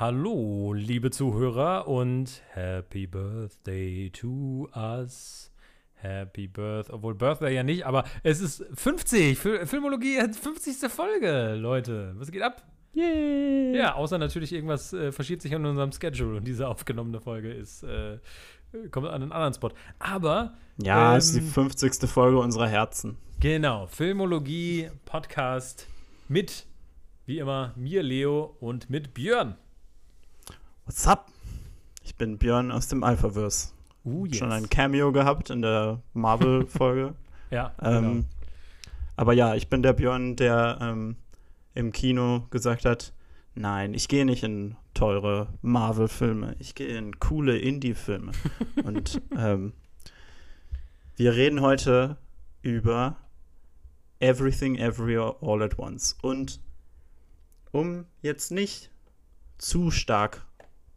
Hallo, liebe Zuhörer und Happy Birthday to us. Happy Birthday, obwohl Birthday ja nicht, aber es ist 50, Fil Filmologie hat 50. Folge, Leute. Was geht ab? Yay! Ja, außer natürlich irgendwas äh, verschiebt sich an unserem Schedule und diese aufgenommene Folge ist, äh, kommt an einen anderen Spot. Aber. Ja, ähm, es ist die 50. Folge unserer Herzen. Genau, Filmologie, Podcast mit, wie immer, mir, Leo und mit Björn. What's up? Ich bin Björn aus dem Alphaverse. Uh, yes. Schon ein Cameo gehabt in der Marvel-Folge. Ja, ähm, genau. Aber ja, ich bin der Björn, der ähm, im Kino gesagt hat, nein, ich gehe nicht in teure Marvel-Filme, ich gehe in coole Indie-Filme. Und ähm, wir reden heute über Everything Everywhere All at Once. Und um jetzt nicht zu stark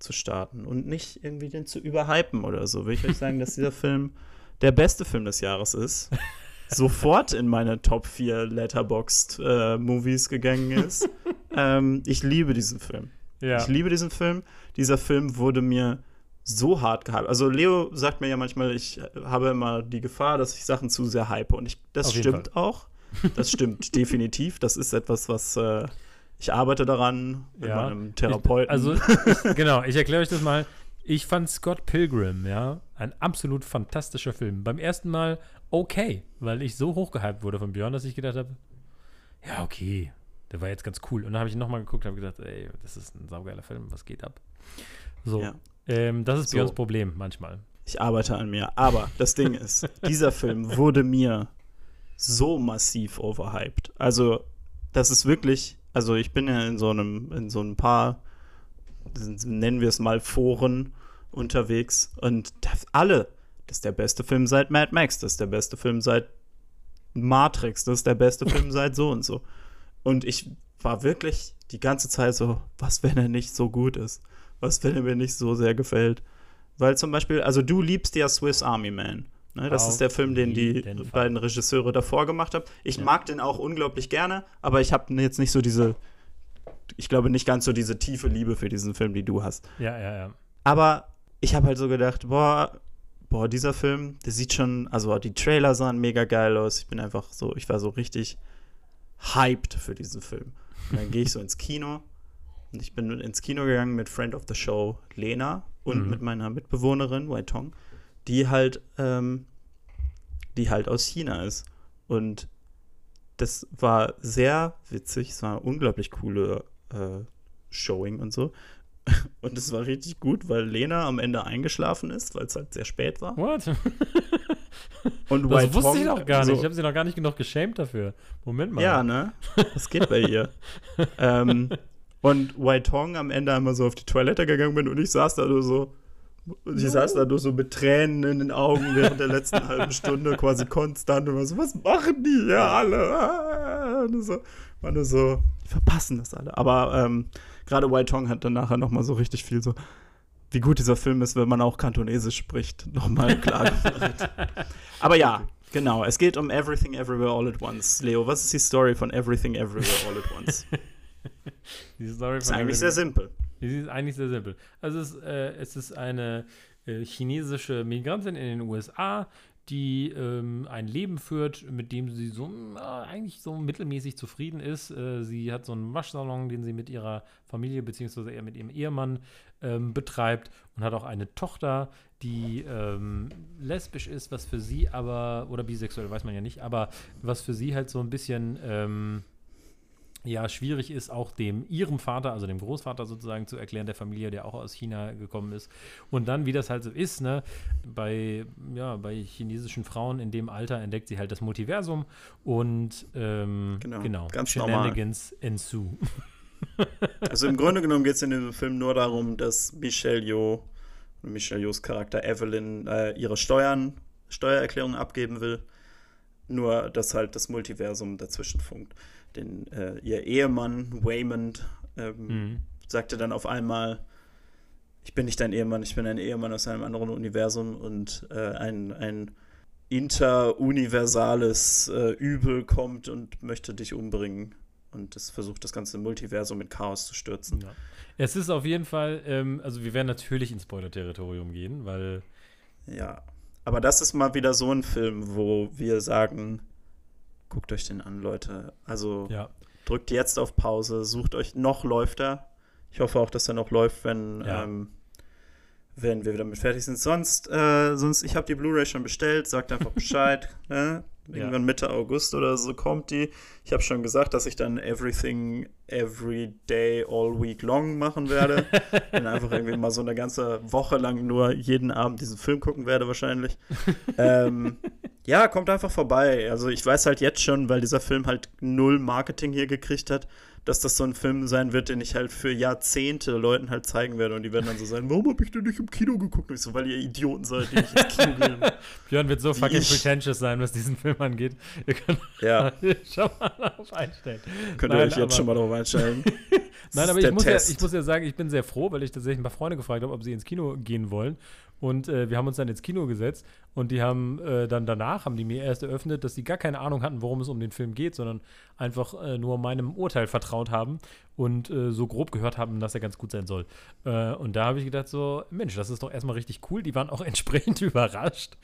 zu starten und nicht irgendwie den zu überhypen oder so, will ich euch sagen, dass dieser Film der beste Film des Jahres ist. Sofort in meine Top 4 Letterboxd äh, Movies gegangen ist. ähm, ich liebe diesen Film. ja. Ich liebe diesen Film. Dieser Film wurde mir so hart gehypt. Also Leo sagt mir ja manchmal, ich habe immer die Gefahr, dass ich Sachen zu sehr hype. Und ich, das stimmt auch. Das stimmt definitiv. Das ist etwas, was äh, ich arbeite daran mit Ja. meinem Therapeuten. Ich, also, ich, genau, ich erkläre euch das mal. Ich fand Scott Pilgrim, ja, ein absolut fantastischer Film. Beim ersten Mal okay, weil ich so hochgehypt wurde von Björn, dass ich gedacht habe, ja, okay, der war jetzt ganz cool. Und dann habe ich nochmal geguckt und habe gedacht, ey, das ist ein saugeiler Film, was geht ab? So, Ja. ähm, das ist So. Björns Problem manchmal. Ich arbeite an mir. Aber das Ding ist, dieser Film wurde mir so massiv overhyped. Also, das ist wirklich, also ich bin ja in so einem, in so ein paar, nennen wir es mal Foren unterwegs und das alle, das ist der beste Film seit Mad Max, das ist der beste Film seit Matrix, das ist der beste Film seit so und so. Und ich war wirklich die ganze Zeit so, was, wenn er nicht so gut ist? Was, wenn er mir nicht so sehr gefällt? Weil zum Beispiel, also du liebst ja Swiss Army Man. Ne? Das ist der Film, den die beiden Regisseure davor gemacht haben. Ich Ja. mag den auch unglaublich gerne, aber ich habe jetzt nicht so diese, ich glaube nicht ganz so diese tiefe Liebe für diesen Film, die du hast. Ja, ja, ja. Aber ich habe halt so gedacht, boah, boah, dieser Film, der sieht schon, also die Trailer sahen mega geil aus. Ich bin einfach so, ich war so richtig hyped für diesen Film. Und dann gehe ich so ins Kino und ich bin ins Kino gegangen mit Friend of the Show Lena und Mhm. mit meiner Mitbewohnerin Wei Tong, die halt, ähm, die halt aus China ist. Und das war sehr witzig, es war unglaublich coole äh, Showing und so. Und es war richtig gut, weil Lena am Ende eingeschlafen ist, weil es halt sehr spät war. What? Und Das Wei wusste ich Tong noch gar nicht. so- Ich habe sie noch gar nicht genug geschämt dafür. Moment mal. Ja, ne? Das geht bei ihr. ähm, und Wai Tong am Ende einmal so auf die Toilette gegangen bin und ich saß da nur so. Und Ich saß da nur so mit Tränen in den Augen während der letzten halben Stunde, quasi konstant und war so, was machen die hier alle? Ah, Und so, war nur so, die verpassen das alle. Aber ähm, gerade Wai Tong hat dann nachher nochmal so richtig viel so, wie gut dieser Film ist, wenn man auch Kantonesisch spricht, nochmal klar gemacht. Aber ja, genau. Es geht um Everything Everywhere All at Once. Leo, was ist die Story von Everything Everywhere All at Once? Die Story ist von eigentlich Everything- sehr simpel. Die ist eigentlich sehr simpel. Also es, äh, es ist eine äh, chinesische Migrantin in den USA, die ähm, ein Leben führt, mit dem sie so äh, eigentlich so mittelmäßig zufrieden ist. Äh, sie hat so einen Waschsalon, den sie mit ihrer Familie beziehungsweise eher mit ihrem Ehemann ähm, betreibt und hat auch eine Tochter, die ähm, lesbisch ist, was für sie aber, oder bisexuell, weiß man ja nicht, aber was für sie halt so ein bisschen ähm, ja, schwierig ist, auch dem ihrem Vater, also dem Großvater sozusagen, zu erklären, der Familie, der auch aus China gekommen ist. Und dann, wie das halt so ist, ne, bei, ja, bei chinesischen Frauen in dem Alter entdeckt sie halt das Multiversum und ähm, Genau, genau, ganz Shenanigans ensue. Also im Grunde genommen geht es in dem Film nur darum, dass Michelle Yeoh, Michelle Yeohs Charakter Evelyn, äh, ihre Steuern, Steuererklärung abgeben will. Nur, dass halt das Multiversum dazwischen funkt. Denn äh, ihr Ehemann, Waymond, ähm, Mhm. sagte dann auf einmal, ich bin nicht dein Ehemann, ich bin ein Ehemann aus einem anderen Universum und äh, ein, ein interuniversales äh, Übel kommt und möchte dich umbringen. und es versucht, das ganze Multiversum mit Chaos zu stürzen. Ja. Es ist auf jeden Fall, ähm, also wir werden natürlich ins Spoiler-Territorium gehen, weil. Ja. Aber das ist mal wieder so ein Film, wo wir sagen, guckt euch den an, Leute. Also ja. drückt jetzt auf Pause, sucht euch, noch läuft er. Ich hoffe auch, dass er noch läuft, wenn, Ja. ähm, wenn wir damit fertig sind. Sonst, äh, sonst ich habe die Blu-ray schon bestellt, sagt einfach Bescheid. ne? Irgendwann Mitte August oder so kommt die. Ich habe schon gesagt, dass ich dann Everything Every Day All Week Long machen werde. und einfach irgendwie mal so eine ganze Woche lang nur jeden Abend diesen Film gucken werde wahrscheinlich. ähm, ja, kommt einfach vorbei. Also ich weiß halt jetzt schon, weil dieser Film halt null Marketing hier gekriegt hat, dass das so ein Film sein wird, den ich halt für Jahrzehnte Leuten halt zeigen werde. Und die werden dann so sein, warum habe ich denn nicht im Kino geguckt? Und ich so, weil ihr Idioten seid, die nicht ins Kino gehen. Björn wird so Die fucking ich- pretentious sein, was diesen Film angeht. Ihr könnt Ja, schon mal darauf einstellen. könnt ihr Nein, euch jetzt schon mal drauf einstellen. Nein, aber ich muss, ja, ich muss ja sagen, ich bin sehr froh, weil ich tatsächlich ein paar Freunde gefragt habe, ob sie ins Kino gehen wollen. Und äh, wir haben uns dann ins Kino gesetzt und die haben äh, dann danach, haben die mir erst eröffnet, dass sie gar keine Ahnung hatten, worum es um den Film geht, sondern einfach äh, nur meinem Urteil vertraut haben und äh, so grob gehört haben, dass er ganz gut sein soll. Äh, und da habe ich gedacht so, Mensch, das ist doch erstmal richtig cool. Die waren auch entsprechend überrascht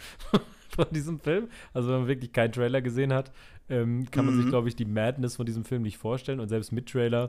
von diesem Film. Also wenn man wirklich keinen Trailer gesehen hat, ähm, kann man sich, Mhm. glaube ich, die Madness von diesem Film nicht vorstellen. Und selbst mit Trailer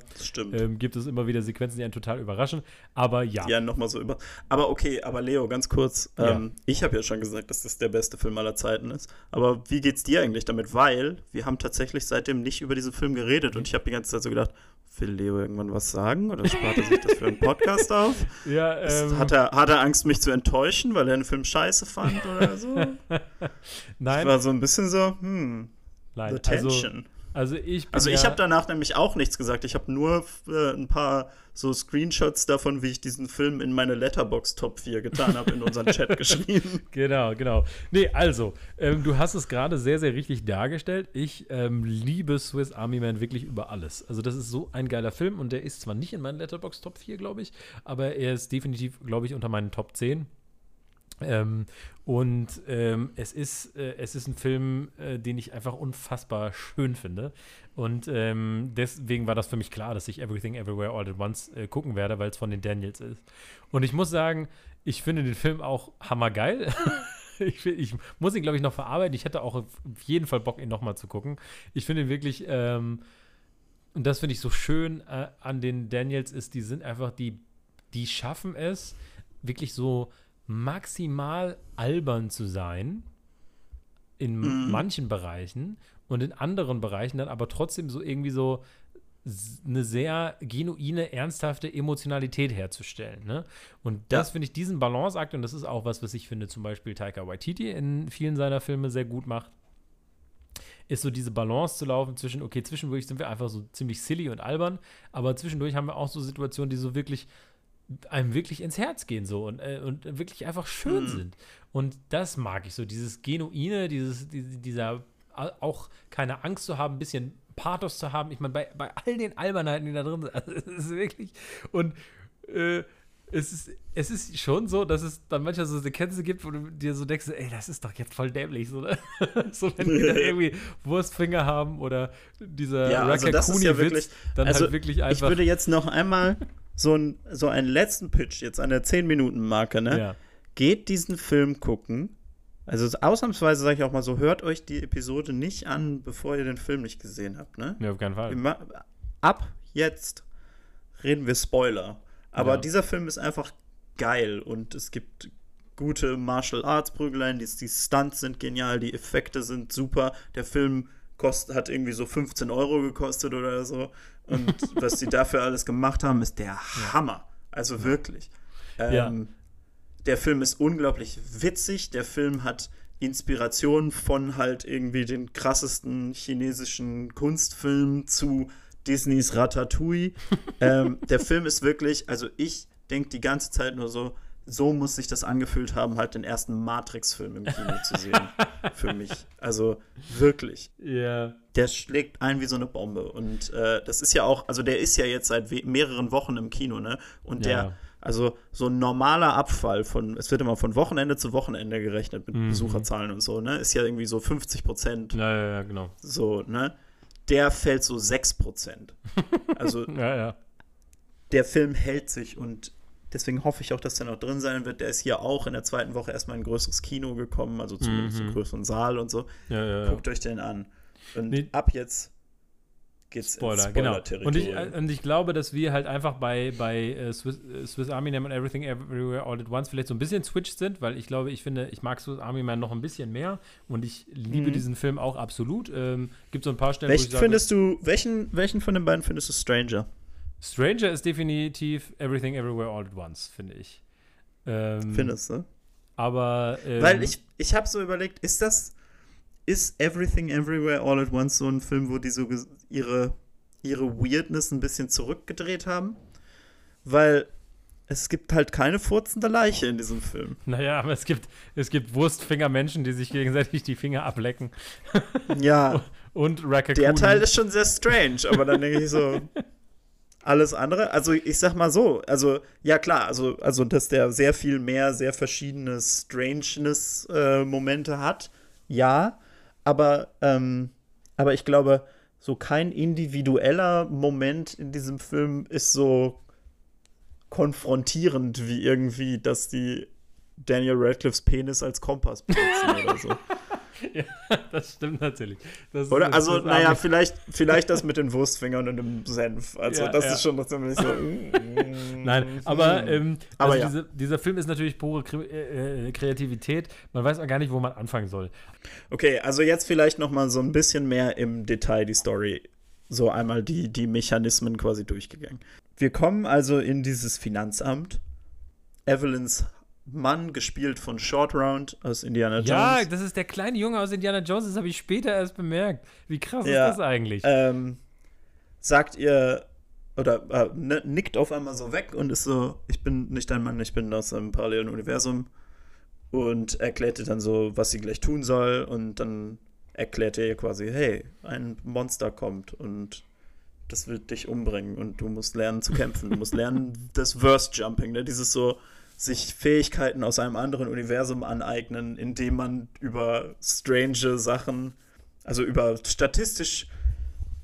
ähm, gibt es immer wieder Sequenzen, die einen total überraschen. Aber ja, Ja, nochmal so über. Aber okay, aber Leo, ganz kurz. Ja. Ähm, ich habe ja schon gesagt, dass das der beste Film aller Zeiten ist. Aber wie geht's dir eigentlich damit? Weil wir haben tatsächlich seitdem nicht über diesen Film geredet und ich habe die ganze Zeit so gedacht, will Leo irgendwann was sagen oder spart er sich das für einen Podcast auf? ja ähm, hat, er, hat er Angst, mich zu enttäuschen, weil er den Film scheiße fand oder so? nein, Ich war so ein bisschen so, hm, nein. the Also, tension. also ich Also ich ja, habe danach nämlich auch nichts gesagt. Ich habe nur äh, ein paar so Screenshots davon, wie ich diesen Film in meine Letterbox Top 4 getan habe, in unseren Chat geschrieben. Genau, genau. Nee, also, ähm, du hast es gerade sehr, sehr richtig dargestellt. Ich ähm, liebe Swiss Army Man wirklich über alles. Also, das ist so ein geiler Film und der ist zwar nicht in meinen Letterbox Top 4, glaube ich, aber er ist definitiv, glaube ich, unter meinen Top 10. Ähm, und ähm, es, ist, äh, es ist ein Film, äh, den ich einfach unfassbar schön finde. Und ähm, deswegen war das für mich klar, dass ich Everything Everywhere All at Once äh, gucken werde, weil es von den Daniels ist. Und ich muss sagen, ich finde den Film auch hammergeil. ich, ich muss ihn, glaube ich, noch verarbeiten. Ich hätte auch auf jeden Fall Bock, ihn nochmal zu gucken. Ich finde ihn wirklich, ähm, und das finde ich so schön äh, an den Daniels, ist, die sind einfach, die, die schaffen es, wirklich so maximal albern zu sein in Mhm. manchen Bereichen und in anderen Bereichen dann aber trotzdem so irgendwie so eine sehr genuine, ernsthafte Emotionalität herzustellen. Ne? Und das Ja. finde ich diesen Balanceakt, und das ist auch was, was ich finde, zum Beispiel Taika Waititi in vielen seiner Filme sehr gut macht, ist so diese Balance zu laufen zwischen, okay, zwischendurch sind wir einfach so ziemlich silly und albern, aber zwischendurch haben wir auch so Situationen, die so wirklich einem wirklich ins Herz gehen so und, äh, und wirklich einfach schön Mhm. sind. Und das mag ich so, dieses Genuine, dieses, die- dieser au- auch keine Angst zu haben, ein bisschen Pathos zu haben. Ich meine, bei, bei all den Albernheiten, die da drin sind, also es ist wirklich und äh, es ist, es ist schon so, dass es dann manchmal so Sequenzen gibt, wo du dir so denkst, ey, das ist doch jetzt voll dämlich, so, ne? so wenn die da irgendwie Wurstfinger haben oder dieser Ja, also ja Rakakuni-Witz, wirklich- dann also halt wirklich Ich einfach. würde jetzt noch einmal so, ein, so einen letzten Pitch, jetzt an der 10-Minuten-Marke, ne? ja. Geht diesen Film gucken. Also ausnahmsweise sage ich auch mal so, hört euch die Episode nicht an, bevor ihr den Film nicht gesehen habt, ne? ja, auf keinen Fall. Ab jetzt reden wir Spoiler. Aber Ja. dieser Film ist einfach geil und es gibt gute Martial Arts Prügeleien, die, die Stunts sind genial, die Effekte sind super. Der Film kost, hat irgendwie so 15 Euro gekostet oder so. Und was die dafür alles gemacht haben, ist der Hammer. Also wirklich. Ähm, Ja. Der Film ist unglaublich witzig. Der Film hat Inspiration von halt irgendwie den krassesten chinesischen Kunstfilmen zu Disneys Ratatouille. ähm, der Film ist wirklich, also ich denke die ganze Zeit nur so, so muss sich das angefühlt haben, halt den ersten Matrix-Film im Kino zu sehen. für mich. Also wirklich. Ja. Der schlägt ein wie so eine Bombe. Und äh, das ist ja auch, also der ist ja jetzt seit mehreren Wochen im Kino, ne? Und der, Ja. also so ein normaler Abfall von, es wird immer von Wochenende zu Wochenende gerechnet mit Mhm. Besucherzahlen und so, ne? Ist ja irgendwie so 50 Prozent Ja, ja, ja, genau. so, ne? der fällt so 6%. Also Ja, ja. der Film hält sich und deswegen hoffe ich auch, dass der noch drin sein wird. Der ist hier auch in der zweiten Woche erstmal in ein größeres Kino gekommen, also zumindest Mhm. einen größeren Saal und so. ja, ja, ja. Guckt euch den an. Und Nee. ab jetzt geht's Spoiler, ins genau. Und ich, äh, und ich glaube, dass wir halt einfach bei, bei äh, Swiss, äh, Swiss Army Man und Everything Everywhere All at Once vielleicht so ein bisschen switched sind, weil ich glaube, ich finde, ich mag Swiss Army Man noch ein bisschen mehr und ich liebe Mhm. diesen Film auch absolut. Ähm, gibt so ein paar Stellen, wo Welchen ich sage, findest du, welchen, welchen von den beiden findest du Stranger? Stranger ist definitiv Everything Everywhere All at Once, finde ich. Ähm, Findest du? Aber ähm, Weil ich, ich habe so überlegt, ist das, ist Everything Everywhere All at Once so ein Film, wo die so ihre, ihre Weirdness ein bisschen zurückgedreht haben? Weil es gibt halt keine furzende Leiche in diesem Film. Naja, aber es gibt, es gibt Wurstfingermenschen, die sich gegenseitig die Finger ablecken. Ja, Und Raccoon. der Teil ist schon sehr strange, aber dann denke ich so, alles andere, also ich sag mal so, also ja klar, also, also dass der sehr viel mehr, sehr verschiedene Strangeness-Momente hat, ja, aber, ähm, aber ich glaube, so kein individueller Moment in diesem Film ist so konfrontierend wie irgendwie, dass die Daniel Radcliffes Penis als Kompass benutzen oder so. das stimmt natürlich. Das Oder? Also, naja, vielleicht, vielleicht das mit den Wurstfingern und dem Senf. Also, Ja, das ja. ist schon noch ziemlich so. mm, Nein, aber, ähm, Aber also ja. diese, dieser Film ist natürlich pure äh, äh, Kreativität. Man weiß auch gar nicht, wo man anfangen soll. Okay, also jetzt vielleicht noch mal so ein bisschen mehr im Detail die Story. So einmal die, die Mechanismen quasi durchgegangen. Wir kommen also in dieses Finanzamt. Evelyns Mann, gespielt von Short Round aus Indiana Jones. Ja, das ist der kleine Junge aus Indiana Jones, das habe ich später erst bemerkt. Wie krass Ja, ist das eigentlich? ähm, sagt ihr oder äh, ne, nickt auf einmal so weg und ist so, ich bin nicht dein Mann, ich bin aus einem parallelen Universum und erklärt ihr dann so, was sie gleich tun soll und dann erklärt er ihr quasi, hey, ein Monster kommt und das wird dich umbringen und du musst lernen zu kämpfen, du musst lernen das Verse Jumping, ne? dieses so sich Fähigkeiten aus einem anderen Universum aneignen, indem man über strange Sachen, also über statistisch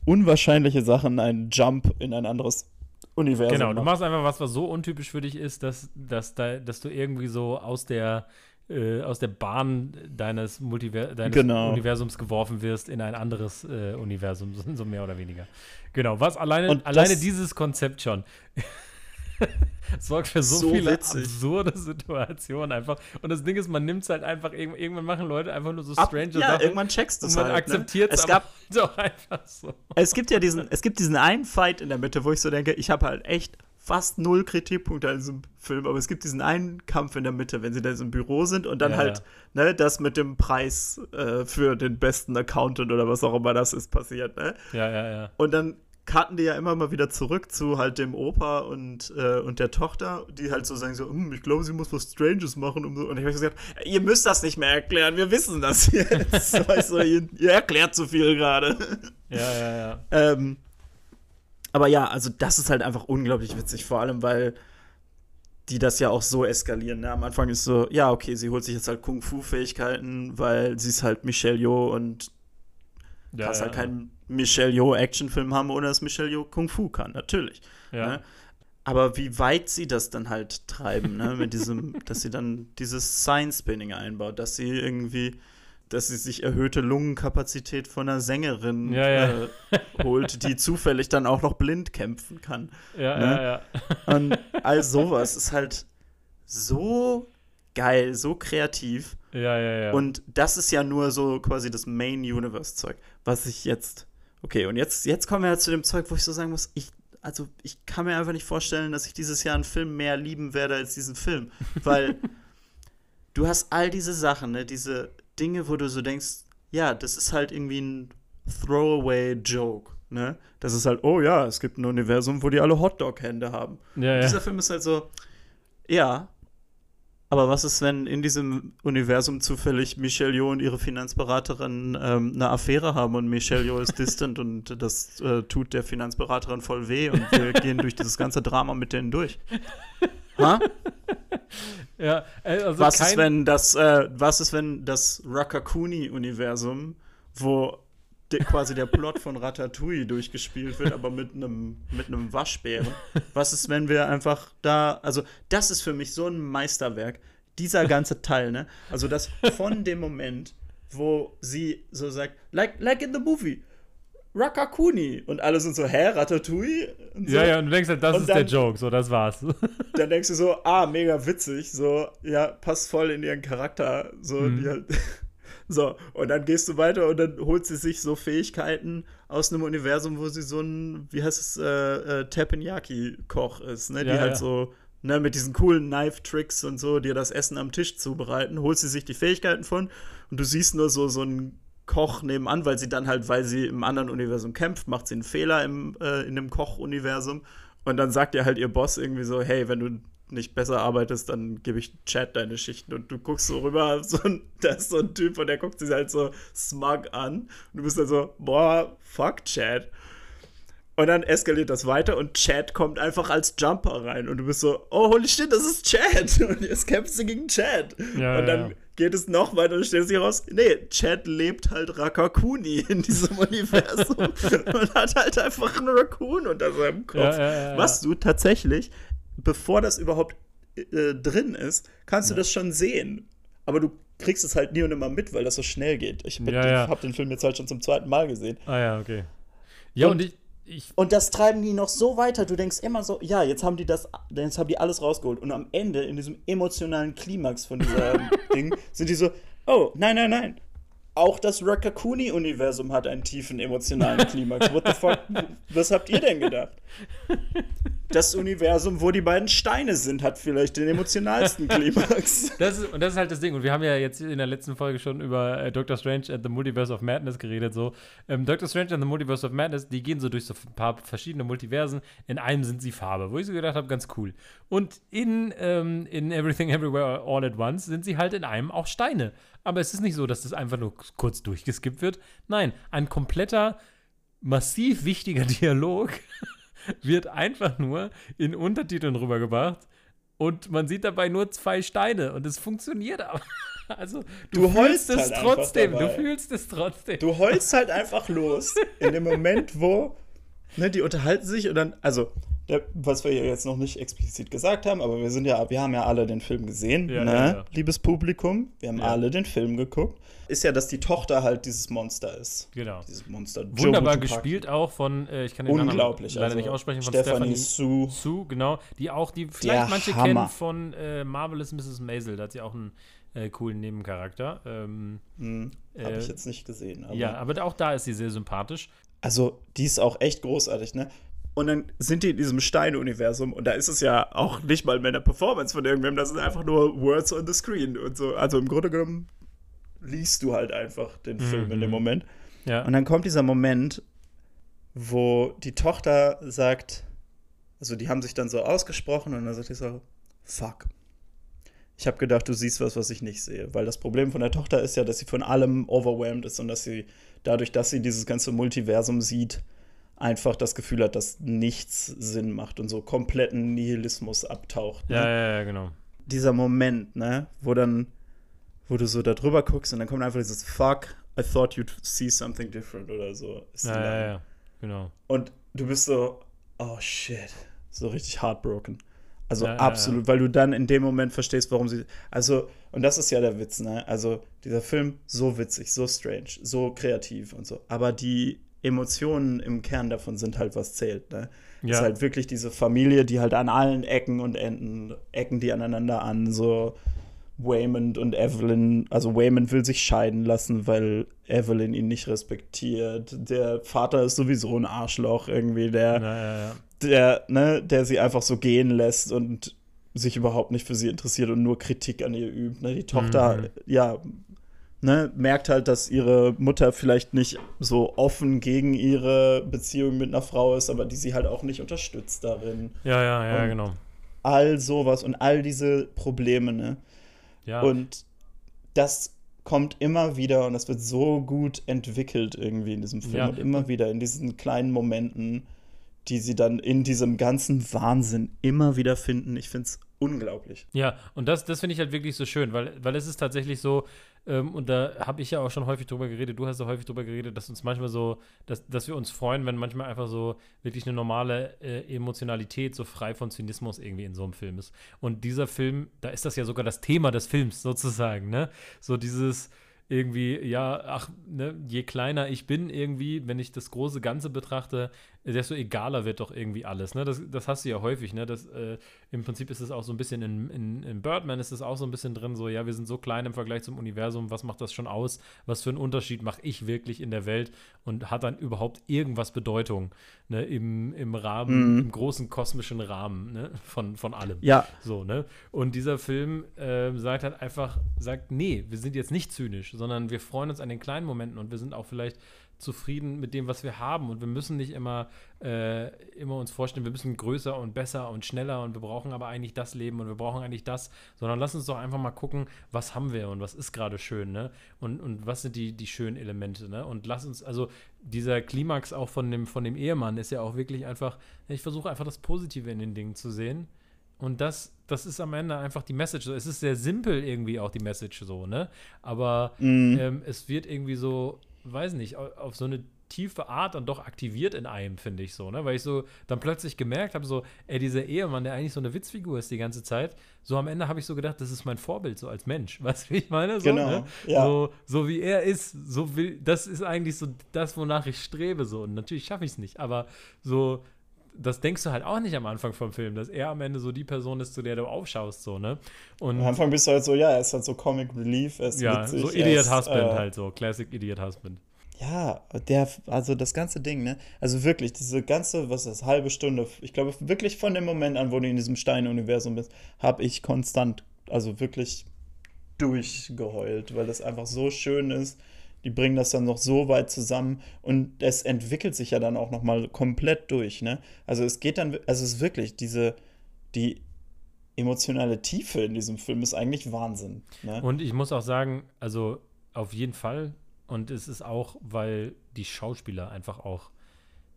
unwahrscheinliche Sachen einen Jump in ein anderes Universum genau, du macht. machst einfach was, was so untypisch für dich ist, dass, dass, da, dass du irgendwie so aus der, äh, aus der Bahn deines, Multiver deines Genau. Universums geworfen wirst in ein anderes äh, Universum, so, mehr oder weniger. Genau, was alleine, alleine dieses Konzept schon. sorgt für so, So viele witzig. absurde Situationen einfach. Und das Ding ist, man nimmt es halt einfach, irgend- irgendwann machen Leute einfach nur so Ab, strange ja, Sachen. irgendwann checkst du und es man halt. akzeptiert ne? es es gab, doch einfach so. es gibt ja diesen, es gibt diesen einen Fight in der Mitte, wo ich so denke, ich habe halt echt fast null Kritikpunkte an diesem Film, aber es gibt diesen einen Kampf in der Mitte, wenn sie da so im Büro sind und dann Ja, halt, ne, das mit dem Preis äh, für den besten Accountant oder was auch immer das ist passiert, ne? Ja, ja, ja. Und dann karten die ja immer mal wieder zurück zu halt dem Opa und, äh, und der Tochter, die halt so sagen so, hm, ich glaube, sie muss was Stranges machen. Um so. Und ich habe gesagt, ihr müsst das nicht mehr erklären, wir wissen das jetzt. weißt du, ihr, ihr erklärt zu viel gerade. Ja, ja, ja. ähm, aber ja, also das ist halt einfach unglaublich witzig, vor allem, weil die das ja auch so eskalieren. Ne? Am Anfang ist so, ja, okay, sie holt sich jetzt halt Kung-Fu-Fähigkeiten, weil sie ist halt Michelle Yeoh und ja, kannst ja, halt keinen Michelle Yeoh Actionfilm haben, ohne dass Michelle Yeoh Kung Fu kann, natürlich. ja. Ne? Aber wie weit sie das dann halt treiben, ne? Mit diesem, dass sie dann dieses Sign-Spinning einbaut, dass sie irgendwie, dass sie sich erhöhte Lungenkapazität von einer Sängerin Ja, ja. Äh, holt, die zufällig dann auch noch blind kämpfen kann. Ja, Ne? ja, ja. Und all sowas ist halt so geil, so kreativ. Ja, ja, ja. Und das ist ja nur so quasi das Main-Universe-Zeug, was ich jetzt. Okay, und jetzt, jetzt kommen wir ja zu dem Zeug, wo ich so sagen muss, ich, also ich kann mir einfach nicht vorstellen, dass ich dieses Jahr einen Film mehr lieben werde als diesen Film. Weil du hast all diese Sachen, ne, diese Dinge, wo du so denkst, ja, das ist halt irgendwie ein Throwaway-Joke. Ne? Das ist halt, oh ja, es gibt ein Universum, wo die alle Hotdog-Hände haben. ja, ja. Dieser Film ist halt so, ja. Aber was ist, wenn in diesem Universum zufällig Michelle Yeoh und ihre Finanzberaterin ähm, eine Affäre haben und Michelle Yeoh ist distant und das äh, tut der Finanzberaterin voll weh und wir gehen durch dieses ganze Drama mit denen durch. Ha? ja äh, also was ist, wenn das, äh, was ist, wenn das Rakakuni-Universum, wo de, quasi der Plot von Ratatouille durchgespielt wird, aber mit einem mit einem Waschbären. Was ist, wenn wir einfach da, also das ist für mich so ein Meisterwerk, dieser ganze Teil, ne? Also das von dem Moment, wo sie so sagt, like, like in the movie, Rakakuni. Und alle sind so, hä, Ratatouille? So. Ja, ja, und du denkst halt, das und ist dann, der Joke, so, das war's. Dann denkst du so, ah, mega witzig, so, ja, passt voll in ihren Charakter, so, mhm. die halt, so, und dann gehst du weiter und dann holt sie sich so Fähigkeiten aus einem Universum, wo sie so ein, wie heißt es, äh, äh Teppanyaki-Koch ist, ne, die ja, halt ja. so, ne, mit diesen coolen Knife-Tricks und so, dir das Essen am Tisch zubereiten, holst sie sich die Fähigkeiten von und du siehst nur so, so ein Koch nebenan, weil sie dann halt, weil sie im anderen Universum kämpft, macht sie einen Fehler im, äh, in dem Koch-Universum. Und dann sagt ihr halt ihr Boss irgendwie so, hey, wenn du nicht besser arbeitest, dann gebe ich Chat deine Schichten. Und du guckst so rüber, so ein, da ist so ein Typ und der guckt sich halt so smug an. Und du bist dann so, boah, fuck Chat. Und dann eskaliert das weiter und Chad kommt einfach als Jumper rein. Und du bist so, oh, holy shit, das ist Chad. Und jetzt kämpfst du gegen Chad. Ja, und dann ja geht es noch weiter und stellt sich heraus, nee, Chad lebt halt Rakakuni in diesem Universum und hat halt einfach einen Raccoon unter seinem Kopf. Was du tatsächlich, bevor das überhaupt äh, drin ist, kannst du das schon sehen. Aber du kriegst es halt nie und immer mit, weil das so schnell geht. Ich ja, ja. habe den Film jetzt halt schon zum zweiten Mal gesehen. Ah ja, okay. Ja, und, und ich, ich und das treiben die noch so weiter. Du denkst immer so, ja, jetzt haben die das, jetzt haben die alles rausgeholt. Und am Ende, in diesem emotionalen Klimax von diesem Ding, sind die so, oh, nein, nein, nein auch das Rakakuni-Universum hat einen tiefen emotionalen Klimax. What the fuck? Was habt ihr denn gedacht? Das Universum, wo die beiden Steine sind, hat vielleicht den emotionalsten Klimax. Das ist, und das ist halt das Ding. Und wir haben ja jetzt in der letzten Folge schon über äh, Doctor Strange and the Multiverse of Madness geredet. So. Ähm, Doctor Strange and the Multiverse of Madness, die gehen so durch so ein paar verschiedene Multiversen. In einem sind sie Farbe, wo ich so gedacht habe, ganz cool. Und in, ähm, in Everything Everywhere All at Once sind sie halt in einem auch Steine. Aber es ist nicht so, dass das einfach nur kurz durchgeskippt wird. Nein, ein kompletter, massiv wichtiger Dialog wird einfach nur in Untertiteln rübergebracht und man sieht dabei nur zwei Steine und es funktioniert aber. Also du, du fühlst es halt trotzdem, du fühlst es trotzdem. Du heulst halt einfach los in dem Moment, wo ne, die unterhalten sich und dann, also der, was wir jetzt noch nicht explizit gesagt haben, aber wir sind ja, wir haben ja alle den Film gesehen, ja, ne? Ja, ja. liebes Publikum. Wir haben alle den Film geguckt. Ist ja, dass die Tochter halt dieses Monster ist. Genau. Dieses Monster. Wunderbar gespielt auch von, äh, ich kann den Unglaublich, Namen leider also nicht aussprechen, von Stephanie, Stephanie Sue. Sue, genau. Die auch, die vielleicht Der manche Hammer. kennen von äh, Marvelous Mrs. Maisel. Da hat sie auch einen äh, coolen Nebencharakter. Ähm, hm, Habe ich äh, jetzt nicht gesehen. Aber ja, aber auch da ist sie sehr sympathisch. Also, die ist auch echt großartig, ne? Und dann sind die in diesem Stein-Universum und da ist es ja auch nicht mal mehr eine Performance von irgendwem, das sind einfach nur Words on the Screen und so. Also im Grunde genommen liest du halt einfach den Film mhm. in dem mhm. Moment. Ja. Und dann kommt dieser Moment, wo die Tochter sagt, also die haben sich dann so ausgesprochen und dann sagt sie so, fuck. Ich habe gedacht, du siehst was, was ich nicht sehe. Weil das Problem von der Tochter ist ja, dass sie von allem overwhelmed ist und dass sie dadurch, dass sie dieses ganze Multiversum sieht, einfach das Gefühl hat, dass nichts Sinn macht und so kompletten Nihilismus abtaucht. Ne? Ja, ja, ja, genau. Dieser Moment, ne, wo dann, wo du so da drüber guckst und dann kommt einfach dieses Fuck, I thought you'd see something different oder so. Ja, ja, ja, genau. Und du bist so, oh shit, so richtig heartbroken. Also ja, absolut, ja, ja. weil du dann in dem Moment verstehst, warum sie. Also, und das ist ja der Witz, ne? Also, dieser Film, so witzig, so strange, so kreativ und so. Aber die Emotionen im Kern davon sind halt, was zählt. Ne? Ja. ist halt wirklich diese Familie, die halt an allen Ecken und Enden ecken die aneinander an. So Waymond und Evelyn, also Waymond will sich scheiden lassen, weil Evelyn ihn nicht respektiert. Der Vater ist sowieso ein Arschloch irgendwie, der, ja, ja, der, ne, der sie einfach so gehen lässt und sich überhaupt nicht für sie interessiert und nur Kritik an ihr übt. Ne? Die Tochter, mhm. ja, ne, merkt halt, dass ihre Mutter vielleicht nicht so offen gegen ihre Beziehung mit einer Frau ist, aber die sie halt auch nicht unterstützt darin. Ja, ja, ja, und genau. All sowas und all diese Probleme, ne? Ja. Und das kommt immer wieder und das wird so gut entwickelt irgendwie in diesem Film ja. und immer wieder in diesen kleinen Momenten, die sie dann in diesem ganzen Wahnsinn immer wieder finden. Ich finde es unglaublich. Ja, und das, das finde ich halt wirklich so schön, weil, weil es ist tatsächlich so, Ähm, und da habe ich ja auch schon häufig drüber geredet, du hast ja häufig drüber geredet, dass uns manchmal so, dass, dass wir uns freuen, wenn manchmal einfach so wirklich eine normale äh, Emotionalität so frei von Zynismus irgendwie in so einem Film ist. Und dieser Film, da ist das ja sogar das Thema des Films sozusagen, ne? So dieses irgendwie, ja, ach, ne, je kleiner ich bin irgendwie, wenn ich das große Ganze betrachte, desto egaler wird doch irgendwie alles. Ne? Das, das hast du ja häufig. Ne? Das, äh, Im Prinzip ist es auch so ein bisschen in, in, in Birdman ist es auch so ein bisschen drin, so, ja, wir sind so klein im Vergleich zum Universum, was macht das schon aus? Was für einen Unterschied mache ich wirklich in der Welt und hat dann überhaupt irgendwas Bedeutung ne? Im, im Rahmen, mhm. im großen kosmischen Rahmen ne? von, von allem. Ja. So, ne? Und dieser Film äh, sagt halt einfach, sagt, nee, wir sind jetzt nicht zynisch, sondern wir freuen uns an den kleinen Momenten und wir sind auch vielleicht zufrieden mit dem, was wir haben. Und wir müssen nicht immer, äh, immer uns vorstellen, wir müssen größer und besser und schneller und wir brauchen aber eigentlich das Leben und wir brauchen eigentlich das, sondern lass uns doch einfach mal gucken, was haben wir und was ist gerade schön, ne? Und, und was sind die, die schönen Elemente, ne? Und lass uns, also dieser Klimax auch von dem, von dem Ehemann ist ja auch wirklich einfach, ich versuche einfach das Positive in den Dingen zu sehen. Und das, das ist am Ende einfach die Message. Es ist sehr simpel irgendwie auch die Message so, ne? Aber mm. ähm, es wird irgendwie so weiß nicht, auf so eine tiefe Art dann doch aktiviert in einem, finde ich so, ne? Weil ich so dann plötzlich gemerkt habe, so, ey, dieser Ehemann, der eigentlich so eine Witzfigur ist die ganze Zeit, so am Ende habe ich so gedacht, das ist mein Vorbild, so als Mensch. Weißt du, wie ich meine? So, genau. Ne? Ja. So, so wie er ist, so will, das ist eigentlich so das, wonach ich strebe, so. Und natürlich schaffe ich es nicht, aber so, das denkst du halt auch nicht am Anfang vom Film, dass er am Ende so die Person ist, zu der du aufschaust, so, ne? Und am Anfang bist du halt so, ja, er ist halt so Comic Relief, er ist Ja, witzig, so Idiot Husband äh, halt so, Classic Idiot Husband. Ja, der, also das ganze Ding, ne? Also wirklich, diese ganze, was ist das, halbe Stunde, ich glaube wirklich von dem Moment an, wo du in diesem Stein-Universum bist, habe ich konstant, also wirklich durchgeheult, weil das einfach so schön ist die bringen das dann noch so weit zusammen und es entwickelt sich ja dann auch noch mal komplett durch, ne? Also es geht dann, also es ist wirklich diese, die emotionale Tiefe in diesem Film ist eigentlich Wahnsinn. Ne? Und ich muss auch sagen, also auf jeden Fall und es ist auch, weil die Schauspieler einfach auch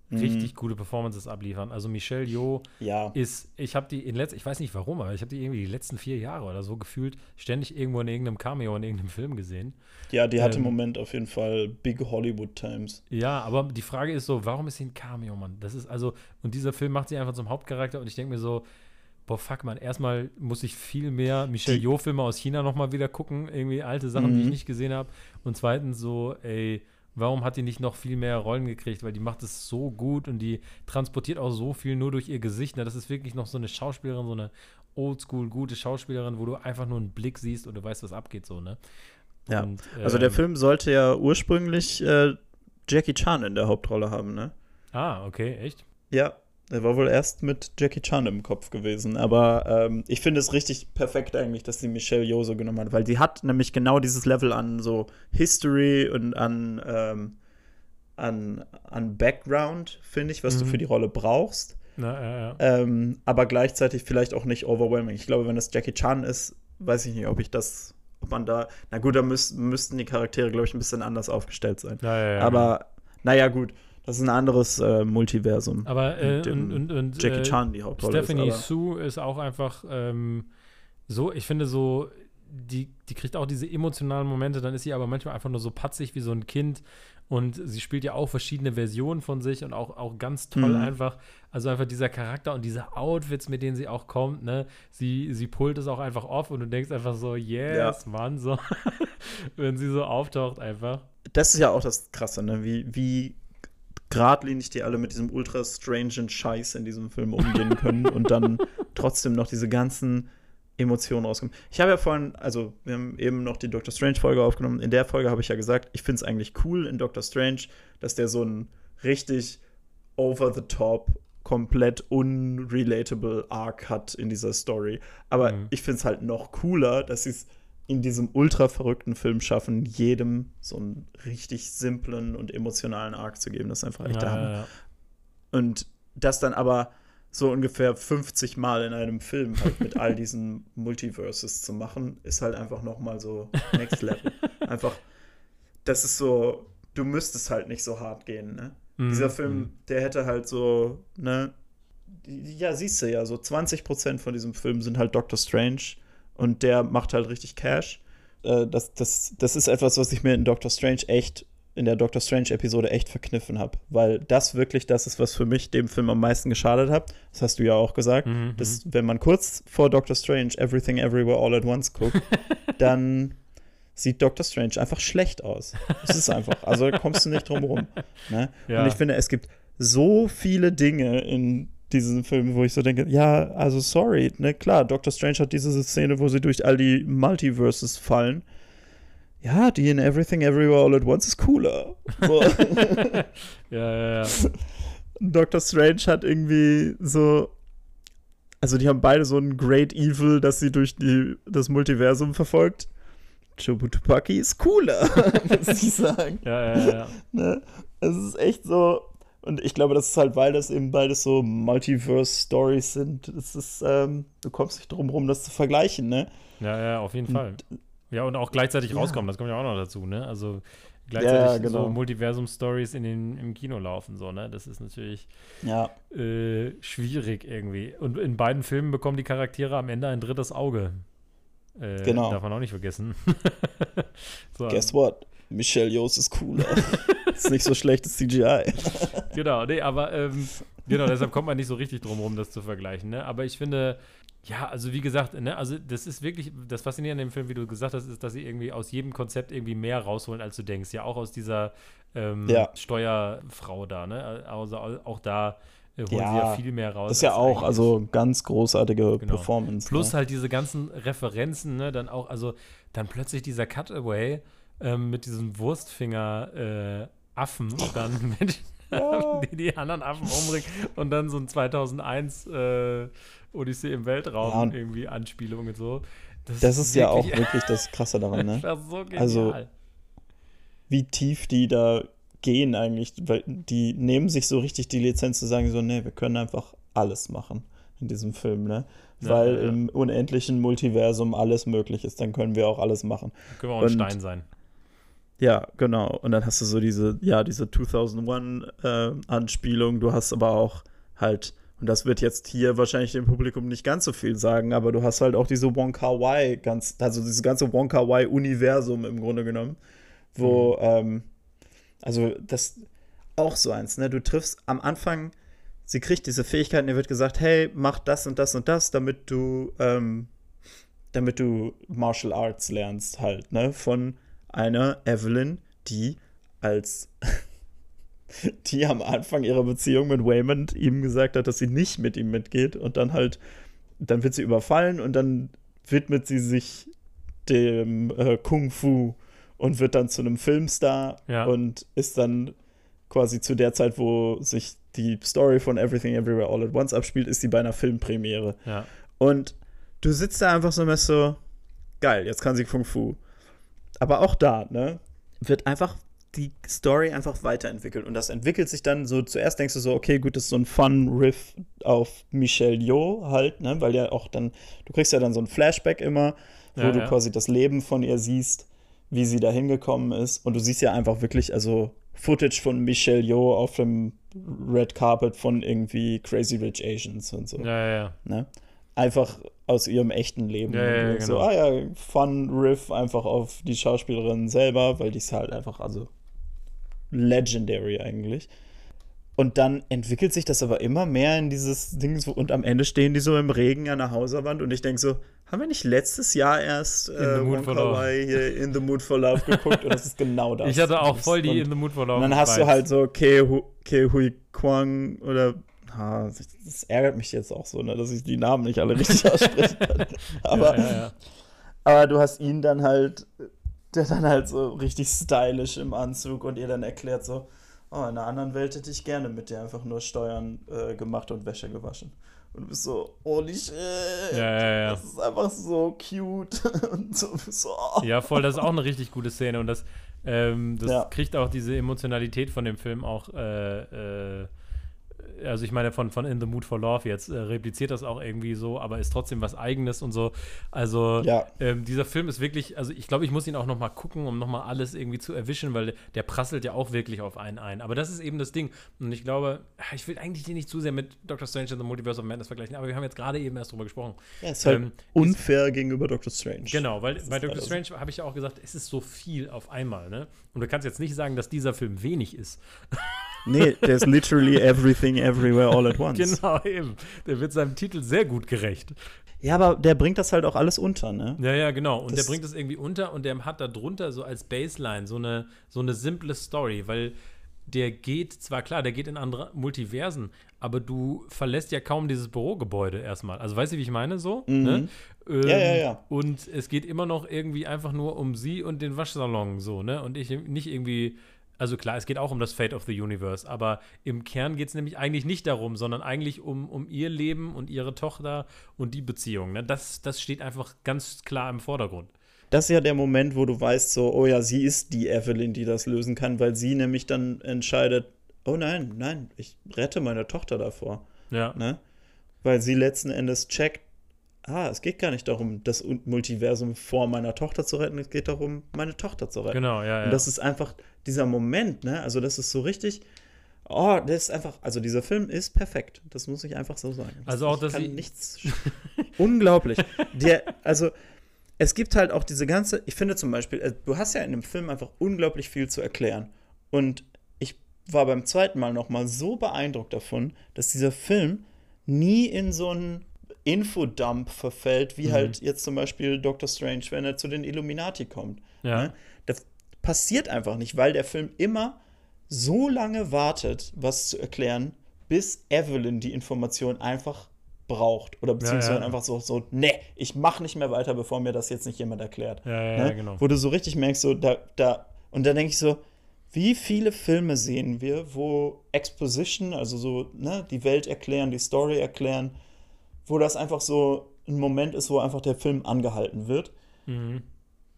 Mhm. richtig gute Performances abliefern. Also Michelle Yeoh ja. ist, ich habe die in letzter, ich weiß nicht warum, aber ich habe die irgendwie die letzten vier Jahre oder so gefühlt ständig irgendwo in irgendeinem Cameo in irgendeinem Film gesehen. Ja, die hat ähm, im Moment auf jeden Fall Big Hollywood Times. Ja, aber die Frage ist so, warum ist sie ein Cameo, Mann? Das ist also, und dieser Film macht sie einfach zum Hauptcharakter und ich denke mir so, boah, fuck, man, erstmal muss ich viel mehr Michelle Yeoh-Filme aus China nochmal wieder gucken, irgendwie alte Sachen, mhm. die ich mhm. nicht gesehen habe. Und zweitens so, ey, Warum hat die nicht noch viel mehr Rollen gekriegt? Weil die macht es so gut und die transportiert auch so viel nur durch ihr Gesicht. Ne? Das ist wirklich noch so eine Schauspielerin, so eine oldschool gute Schauspielerin, wo du einfach nur einen Blick siehst und du weißt, was abgeht so, ne? Ja. Und, ähm, also der ähm, Film sollte ja ursprünglich äh, Jackie Chan in der Hauptrolle haben, ne? Ah, okay, echt? Ja, er war wohl erst mit Jackie Chan im Kopf gewesen. Aber ähm, ich finde es richtig perfekt eigentlich, dass sie Michelle Yeoh so genommen hat, weil sie hat nämlich genau dieses Level an so History und an, ähm, an, an Background, finde ich, was mhm. du für die Rolle brauchst. Na, ja, ja. Ähm, aber gleichzeitig vielleicht auch nicht overwhelming. Ich glaube, wenn das Jackie Chan ist, weiß ich nicht, ob ich das, ob man da, na gut, da müß, müssten die Charaktere, glaube ich, ein bisschen anders aufgestellt sein. Ja, aber, naja, gut. Das ist ein anderes äh, Multiversum. Aber äh, und, und, und, Jackie äh, Chan die Hauptrolle Stephanie ist, Sue ist auch einfach ähm, so, ich finde so, die, die kriegt auch diese emotionalen Momente, dann ist sie aber manchmal einfach nur so patzig wie so ein Kind und sie spielt ja auch verschiedene Versionen von sich und auch, auch ganz toll mhm. einfach. Also einfach dieser Charakter und diese Outfits, mit denen sie auch kommt, ne? Sie, sie pullt es auch einfach off und du denkst einfach so, yes, ja. Mann, so. Wenn sie so auftaucht einfach. Das ist ja auch das Krasse, ne? Wie, wie geradlinig die alle mit diesem ultra strangen Scheiß in diesem Film umgehen können und dann trotzdem noch diese ganzen Emotionen rauskommen. Ich habe ja vorhin, also wir haben eben noch die Doctor Strange Folge aufgenommen. In der Folge habe ich ja gesagt, ich finde es eigentlich cool in Doctor Strange, dass der so ein richtig over the top, komplett unrelatable Arc hat in dieser Story. Aber mhm. ich finde es halt noch cooler, dass sie es in diesem ultra verrückten Film schaffen, jedem so einen richtig simplen und emotionalen Arc zu geben. Das ist einfach echt ja, der Ja, Und das dann aber so ungefähr 50 Mal in einem Film halt mit all diesen Multiverses zu machen, ist halt einfach noch mal so Next Level. einfach, das ist so, du müsstest halt nicht so hart gehen, ne? Mhm. Dieser Film, mhm. der hätte halt so, ne? Ja, siehst du ja, so 20% von diesem Film sind halt Doctor Strange und der macht halt richtig Cash. äh, das, das, das ist etwas, was ich mir in Doctor Strange echt, in der Doctor Strange-Episode echt verkniffen habe. Weil das wirklich das ist, was für mich dem Film am meisten geschadet hat. Das hast du ja auch gesagt. Mhm, dass, wenn man kurz vor Doctor Strange Everything Everywhere All at Once guckt, dann sieht Doctor Strange einfach schlecht aus. Das ist einfach. Also kommst du nicht drum rum. Ne? Ja. Und ich finde, es gibt so viele Dinge in diesen Film, wo ich so denke, ja, also sorry, ne, klar, Doctor Strange hat diese Szene, wo sie durch all die Multiverses fallen. Ja, die in Everything Everywhere All at Once ist cooler. So. Ja, ja, ja. Doctor Strange hat irgendwie so. Also, die haben beide so ein Great Evil, das sie durch die, das Multiversum verfolgt. Chobutupaki ist cooler, muss ich sagen. Ja, ja, ja. Ne? Es ist echt so. Und ich glaube, das ist halt, weil das eben beides so Multiverse-Stories sind. Es ist, ähm, du kommst nicht drum rum, das zu vergleichen, ne? Ja, ja, auf jeden Fall. Ja, und auch gleichzeitig Ja. rauskommen, das kommt ja auch noch dazu, ne? Also gleichzeitig genau. so Multiversum-Stories in den, im Kino laufen, so, ne? Das ist natürlich Ja, äh, schwierig irgendwie. Und in beiden Filmen bekommen die Charaktere am Ende ein drittes Auge. Äh, Genau. Darf man auch nicht vergessen. so, guess what? Michelle Yeoh ist cooler. ist nicht so schlechtes CGI. Genau, nee, aber ähm, genau, deshalb kommt man nicht so richtig drum rum, das zu vergleichen. Ne? Aber ich finde, ja, also wie gesagt, ne, also das ist wirklich, das Faszinierende an dem Film, wie du gesagt hast, ist, dass sie irgendwie aus jedem Konzept irgendwie mehr rausholen, als du denkst. Ja, auch aus dieser ähm, Ja. Steuerfrau da, ne? Also auch da äh, holen sie Ja, ja viel mehr raus. Das ist ja auch, also ganz großartige Genau. Performance. Plus ne? halt diese ganzen Referenzen, ne, dann auch, also dann plötzlich dieser Cutaway ähm, mit diesem Wurstfinger äh, Affen dann Ja. die die anderen Affen umbringen und dann so ein 2001 äh, Odyssee im Weltraum Ja, irgendwie Anspielung und so. Das ist ja auch wirklich- das Krasse daran, ne? das ist so genial. Also, Wie tief die da gehen eigentlich, weil die nehmen sich so richtig die Lizenz zu sagen, so, nee, wir können einfach alles machen in diesem Film, ne? Ja, Weil ja, im unendlichen Multiversum alles möglich ist, dann können wir auch alles machen. können wir auch ein und- Stein sein. Ja, genau. Und dann hast du so diese, ja, diese 2001-Anspielung. du hast aber auch halt, und das wird jetzt hier wahrscheinlich dem Publikum nicht ganz so viel sagen, aber du hast halt auch diese Wonka Y, ganz, also dieses ganze Wonka Y-Universum im Grunde genommen, wo, ähm, also das auch so eins, ne? Du triffst am Anfang, sie kriegt diese Fähigkeiten, ihr wird gesagt, hey, mach das und das und das, damit du, ähm, damit du Martial Arts lernst halt, ne? Von einer Evelyn, die als die am Anfang ihrer Beziehung mit Waymond ihm gesagt hat, dass sie nicht mit ihm mitgeht und dann halt, dann wird sie überfallen und dann widmet sie sich dem äh, Kung Fu und wird dann zu einem Filmstar Ja. und ist dann quasi zu der Zeit, wo sich die Story von Everything Everywhere All at Once abspielt, ist sie bei einer Filmpremiere. Ja. Und du sitzt da einfach so und so, geil, jetzt kann sie Kung Fu. Aber auch da, ne, wird einfach die Story einfach weiterentwickelt. Und das entwickelt sich dann so, zuerst denkst du so, okay, gut, das ist so ein Fun-Riff auf Michelle Yeoh halt, ne, weil ja auch dann, du kriegst ja dann so ein Flashback immer, wo Ja, du ja. quasi das Leben von ihr siehst, wie sie da hingekommen ist. Und du siehst ja einfach wirklich, also Footage von Michelle Yeoh auf dem Red Carpet von irgendwie Crazy Rich Asians und so Ja, ja, ja. ne? Einfach aus ihrem echten Leben. Ja, ja, ja, du so, genau. ah ja, Fun Riff einfach auf die Schauspielerin selber, weil die ist halt einfach, also legendary eigentlich. Und dann entwickelt sich das aber immer mehr in dieses Ding so, und am Ende stehen die so im Regen an der Hauswand und ich denke so, haben wir nicht letztes Jahr erst äh, the Mood for Wonka Love. Wai hier In the Mood for Love geguckt und das ist genau das. Ich hatte auch voll die und, In the Mood for Love. und dann hast du Vibes. halt so Ke, Hu, Ke Hui Kwang oder. Das ärgert mich jetzt auch so, ne, dass ich die Namen nicht alle richtig aussprechen kann. Aber, ja, ja, ja. aber du hast ihn dann halt, der dann halt so richtig stylisch im Anzug und ihr dann erklärt so, oh, in einer anderen Welt hätte ich gerne mit dir einfach nur Steuern äh, gemacht und Wäsche gewaschen. Und du bist so, holy shit. Ja, ja, ja. Das ist einfach so cute. und so, so oh. Ja, voll, das ist auch eine richtig gute Szene und das, ähm, das Ja. kriegt auch diese Emotionalität von dem Film auch äh, äh, also ich meine von, von In the Mood for Love jetzt, äh, repliziert das auch irgendwie so, aber ist trotzdem was Eigenes und so. Also Ja. ähm, dieser Film ist wirklich, also ich glaube, ich muss ihn auch noch mal gucken, um noch mal alles irgendwie zu erwischen, weil der prasselt ja auch wirklich auf einen ein. Aber das ist eben das Ding. Und ich glaube, ich will eigentlich den nicht zu sehr mit Doctor Strange in the Multiverse of Madness vergleichen, aber wir haben jetzt gerade eben erst drüber gesprochen. Ja, ist halt Ähm, unfair gegenüber Doctor Strange. Genau, weil bei ist Doctor so. Strange habe ich ja auch gesagt, es ist so viel auf einmal, ne? Und du kannst jetzt nicht sagen, dass dieser Film wenig ist. Nee, there's literally everything everywhere all at once. Genau, eben. Der wird seinem Titel sehr gut gerecht. Ja, aber der bringt das halt auch alles unter, ne? Ja, ja, genau. Und Das- der bringt es irgendwie unter und der hat da drunter so als Baseline so eine, so eine simple Story, weil der geht, zwar klar, der geht in andere Multiversen, aber du verlässt ja kaum dieses Bürogebäude erstmal. Also weißt du, wie ich meine so? Ne? Ähm, Ja, ja, ja. Und es geht immer noch irgendwie einfach nur um sie und den Waschsalon so, ne? Und ich nicht irgendwie. Also klar, es geht auch um das Fate of the Universe, aber im Kern geht es nämlich eigentlich nicht darum, sondern eigentlich um, um ihr Leben und ihre Tochter und die Beziehung. Ne? Das, das steht einfach ganz klar im Vordergrund. Das ist ja der Moment, wo du weißt, so, oh ja, sie ist die Evelyn, die das lösen kann, weil sie nämlich dann entscheidet, oh nein, nein, ich rette meine Tochter davor. Ja. Ne? Weil sie letzten Endes checkt, ah, es geht gar nicht darum, das Multiversum vor meiner Tochter zu retten, es geht darum, meine Tochter zu retten. Genau, ja, ja. Und das ist einfach dieser Moment, ne? Also, das ist so richtig. Oh, das ist einfach, also dieser Film ist perfekt. Das muss ich einfach so sagen. Also auch, dass kann nichts. Unglaublich. Der, also, es gibt halt auch diese ganze, ich finde zum Beispiel, äh, du hast ja in dem Film einfach unglaublich viel zu erklären. Und ich war beim zweiten Mal noch mal so beeindruckt davon, dass dieser Film nie in so einen Infodump verfällt, wie Mhm. halt jetzt zum Beispiel Doctor Strange, wenn er zu den Illuminati kommt. Ja. Ne? Das passiert einfach nicht, weil der Film immer so lange wartet, was zu erklären, bis Evelyn die Information einfach braucht. Oder beziehungsweise ja. einfach so, so, nee, ich mach nicht mehr weiter, bevor mir das jetzt nicht jemand erklärt. Ja, ja, ja, ne? genau. Wo du so richtig merkst, so, da, da, und dann denke ich so, wie viele Filme sehen wir, wo Exposition, also so, ne, die Welt erklären, die Story erklären, wo das einfach so ein Moment ist, wo einfach der Film angehalten wird. Mhm.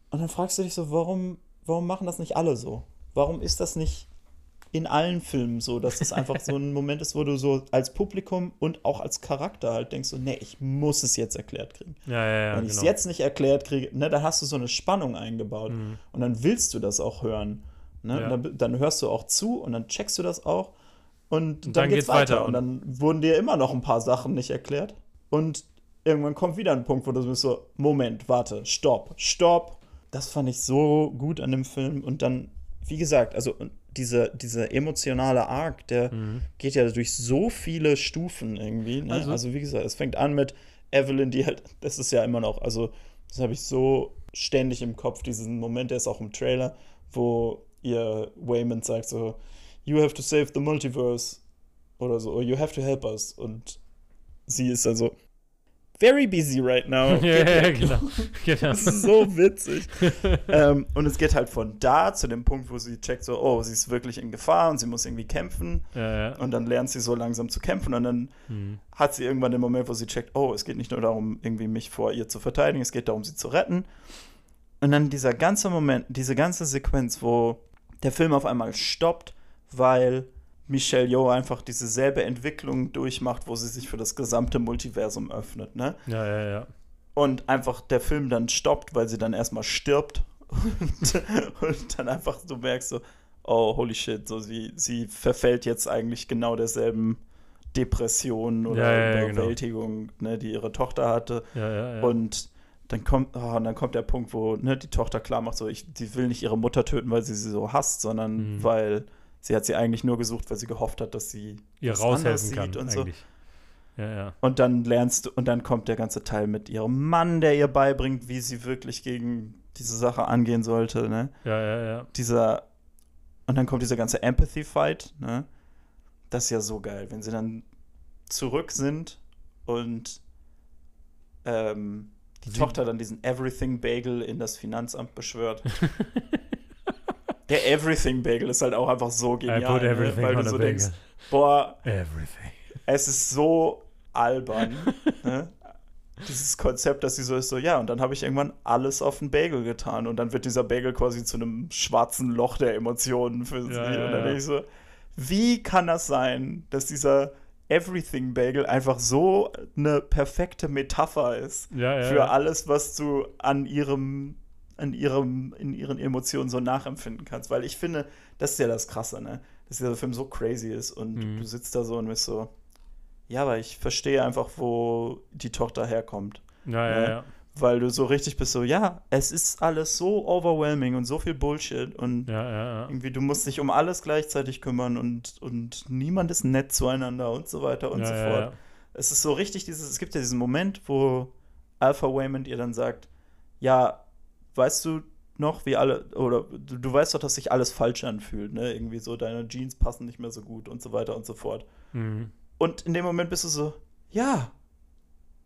Und dann fragst du dich so, warum, warum machen das nicht alle so? Warum ist das nicht in allen Filmen so, dass es einfach so ein Moment ist, wo du so als Publikum und auch als Charakter halt denkst, so, nee, ich muss es jetzt erklärt kriegen. Ja, ja, ja. Wenn ich es genau. jetzt nicht erklärt kriege, ne, dann hast du so eine Spannung eingebaut. Und dann willst du das auch hören. Ne? Mhm. Ja. Und Dann, dann hörst du auch zu und dann checkst du das auch. Und, dann, dann geht's geht's weiter. weiter. Und dann wurden dir immer noch ein paar Sachen nicht erklärt. Und irgendwann kommt wieder ein Punkt, wo du bist so, Moment, warte, stopp, stopp. Das fand ich so gut an dem Film. Und dann, wie gesagt, also diese, dieser emotionale Arc, der geht ja durch so viele Stufen irgendwie. Ne? Also- Also, wie gesagt, es fängt an mit Evelyn, die halt, das ist ja immer noch, also das habe ich so ständig im Kopf, diesen Moment, der ist auch im Trailer, wo ihr Waymond sagt so, you have to save the multiverse oder so, or you have to help us. Und sie ist also very busy right now. ja, ja, genau. genau. So witzig. ähm, und es geht halt von da zu dem Punkt, wo sie checkt, so, oh, sie ist wirklich in Gefahr und sie muss irgendwie kämpfen. ja, ja. Und dann lernt sie so langsam zu kämpfen und dann Mhm. hat sie irgendwann den Moment, wo sie checkt, oh, es geht nicht nur darum, irgendwie mich vor ihr zu verteidigen, es geht darum, sie zu retten. Und dann dieser ganze Moment, diese ganze Sequenz, wo der Film auf einmal stoppt, weil Michelle Yeoh einfach diese selbe Entwicklung durchmacht, wo sie sich für das gesamte Multiversum öffnet, ne? ja, ja, ja. Und einfach der Film dann stoppt, weil sie dann erstmal stirbt und, und dann einfach du merkst so, oh, holy shit, so sie, sie verfällt jetzt eigentlich genau derselben Depression oder Ja, ja, ja, genau. Überwältigung, ne, die ihre Tochter hatte. ja, ja, ja. Und dann kommt, oh, und dann kommt der Punkt, wo ne, die Tochter klar macht, so, ich, sie will nicht ihre Mutter töten, weil sie sie so hasst, sondern Mhm. weil sie hat sie eigentlich nur gesucht, weil sie gehofft hat, dass sie ihr das raushelfen sieht kann, und so. eigentlich. Ja, ja. Und dann lernst du, und dann kommt der ganze Teil mit ihrem Mann, der ihr beibringt, wie sie wirklich gegen diese Sache angehen sollte, ne? Ja, ja, ja. Dieser, und dann kommt dieser ganze Empathy-Fight, ne? Das ist ja so geil, wenn sie dann zurück sind und ähm, die Sie- Tochter dann diesen Everything-Bagel in das Finanzamt beschwört. der Everything-Bagel ist halt auch einfach so genial, ne? everything weil du so bagel. denkst, boah, Everything. es ist so albern. ne? Dieses Konzept, dass sie so ist, so, ja, und dann habe ich irgendwann alles auf den Bagel getan. Und dann wird dieser Bagel quasi zu einem schwarzen Loch der Emotionen für sie. Ja, und dann ja. denke ich so, wie kann das sein, dass dieser Everything Bagel einfach so eine perfekte Metapher ist Ja, für alles, was du an ihrem, an ihrem, in ihren Emotionen so nachempfinden kannst. Weil ich finde, das ist ja das Krasse, ne? Dass dieser Film so crazy ist und Mhm. du sitzt da so und bist so, ja, aber ich verstehe einfach, wo die Tochter herkommt. Ja, ja, Ja. ja. Weil du so richtig bist, so, ja, es ist alles so overwhelming und so viel Bullshit und Ja, ja, ja. irgendwie, du musst dich um alles gleichzeitig kümmern und, und niemand ist nett zueinander und so weiter und so fort. Es ist so richtig dieses, es gibt ja diesen Moment, wo Alpha Waymond ihr dann sagt, ja, weißt du noch, wie alle, oder du, du weißt doch, dass sich alles falsch anfühlt, ne? Irgendwie so, deine Jeans passen nicht mehr so gut und so weiter und so fort. Mhm. Und in dem Moment bist du so, ja,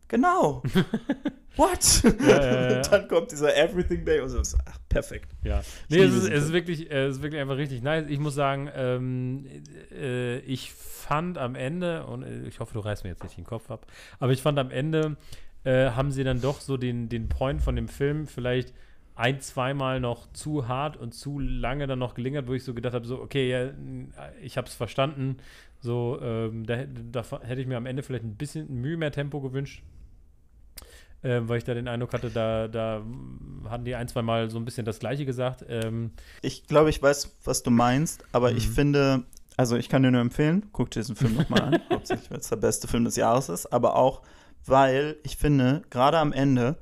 genau. What? Ja, ja, ja. Dann kommt dieser Everything Day und so, ach, perfekt. Ja, nee, es ist, es ist wirklich, äh, es ist wirklich einfach richtig nice. Ich muss sagen, ähm, äh, ich fand am Ende, und äh, ich hoffe, du reißt mir jetzt nicht den Kopf ab, aber ich fand am Ende, äh, haben sie dann doch so den, den Point von dem Film vielleicht ein, zweimal noch zu hart und zu lange dann noch gelingert, wo ich so gedacht habe, so, okay, ja, ich habe es verstanden. So, ähm, da, hätte- da hätte ich mir am Ende vielleicht ein bisschen Mühe mehr Tempo gewünscht. Ähm, weil ich da den Eindruck hatte, da, da hatten die ein, zwei Mal so ein bisschen das Gleiche gesagt. Ähm, Ich glaube, ich weiß, was du meinst, aber ich Mhm. finde, also ich kann dir nur empfehlen, guck dir diesen Film nochmal an, hauptsächlich, weil es der beste Film des Jahres ist, aber auch, weil ich finde, gerade am Ende,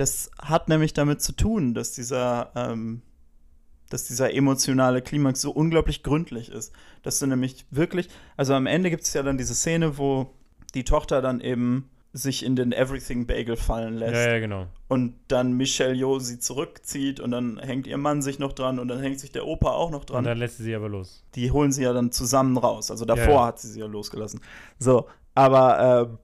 das hat nämlich damit zu tun, dass dieser, ähm, dass dieser emotionale Klimax so unglaublich gründlich ist. Dass du nämlich wirklich, also am Ende gibt es ja dann diese Szene, wo die Tochter dann eben sich in den Everything Bagel fallen lässt ja, ja, genau. und dann Michelle Yeoh sie zurückzieht und dann hängt ihr Mann sich noch dran und dann hängt sich der Opa auch noch Und dran. dann lässt sie sie aber los. Die holen sie ja dann zusammen raus. Also davor Ja, ja. hat sie sie ja losgelassen. So, aber, äh,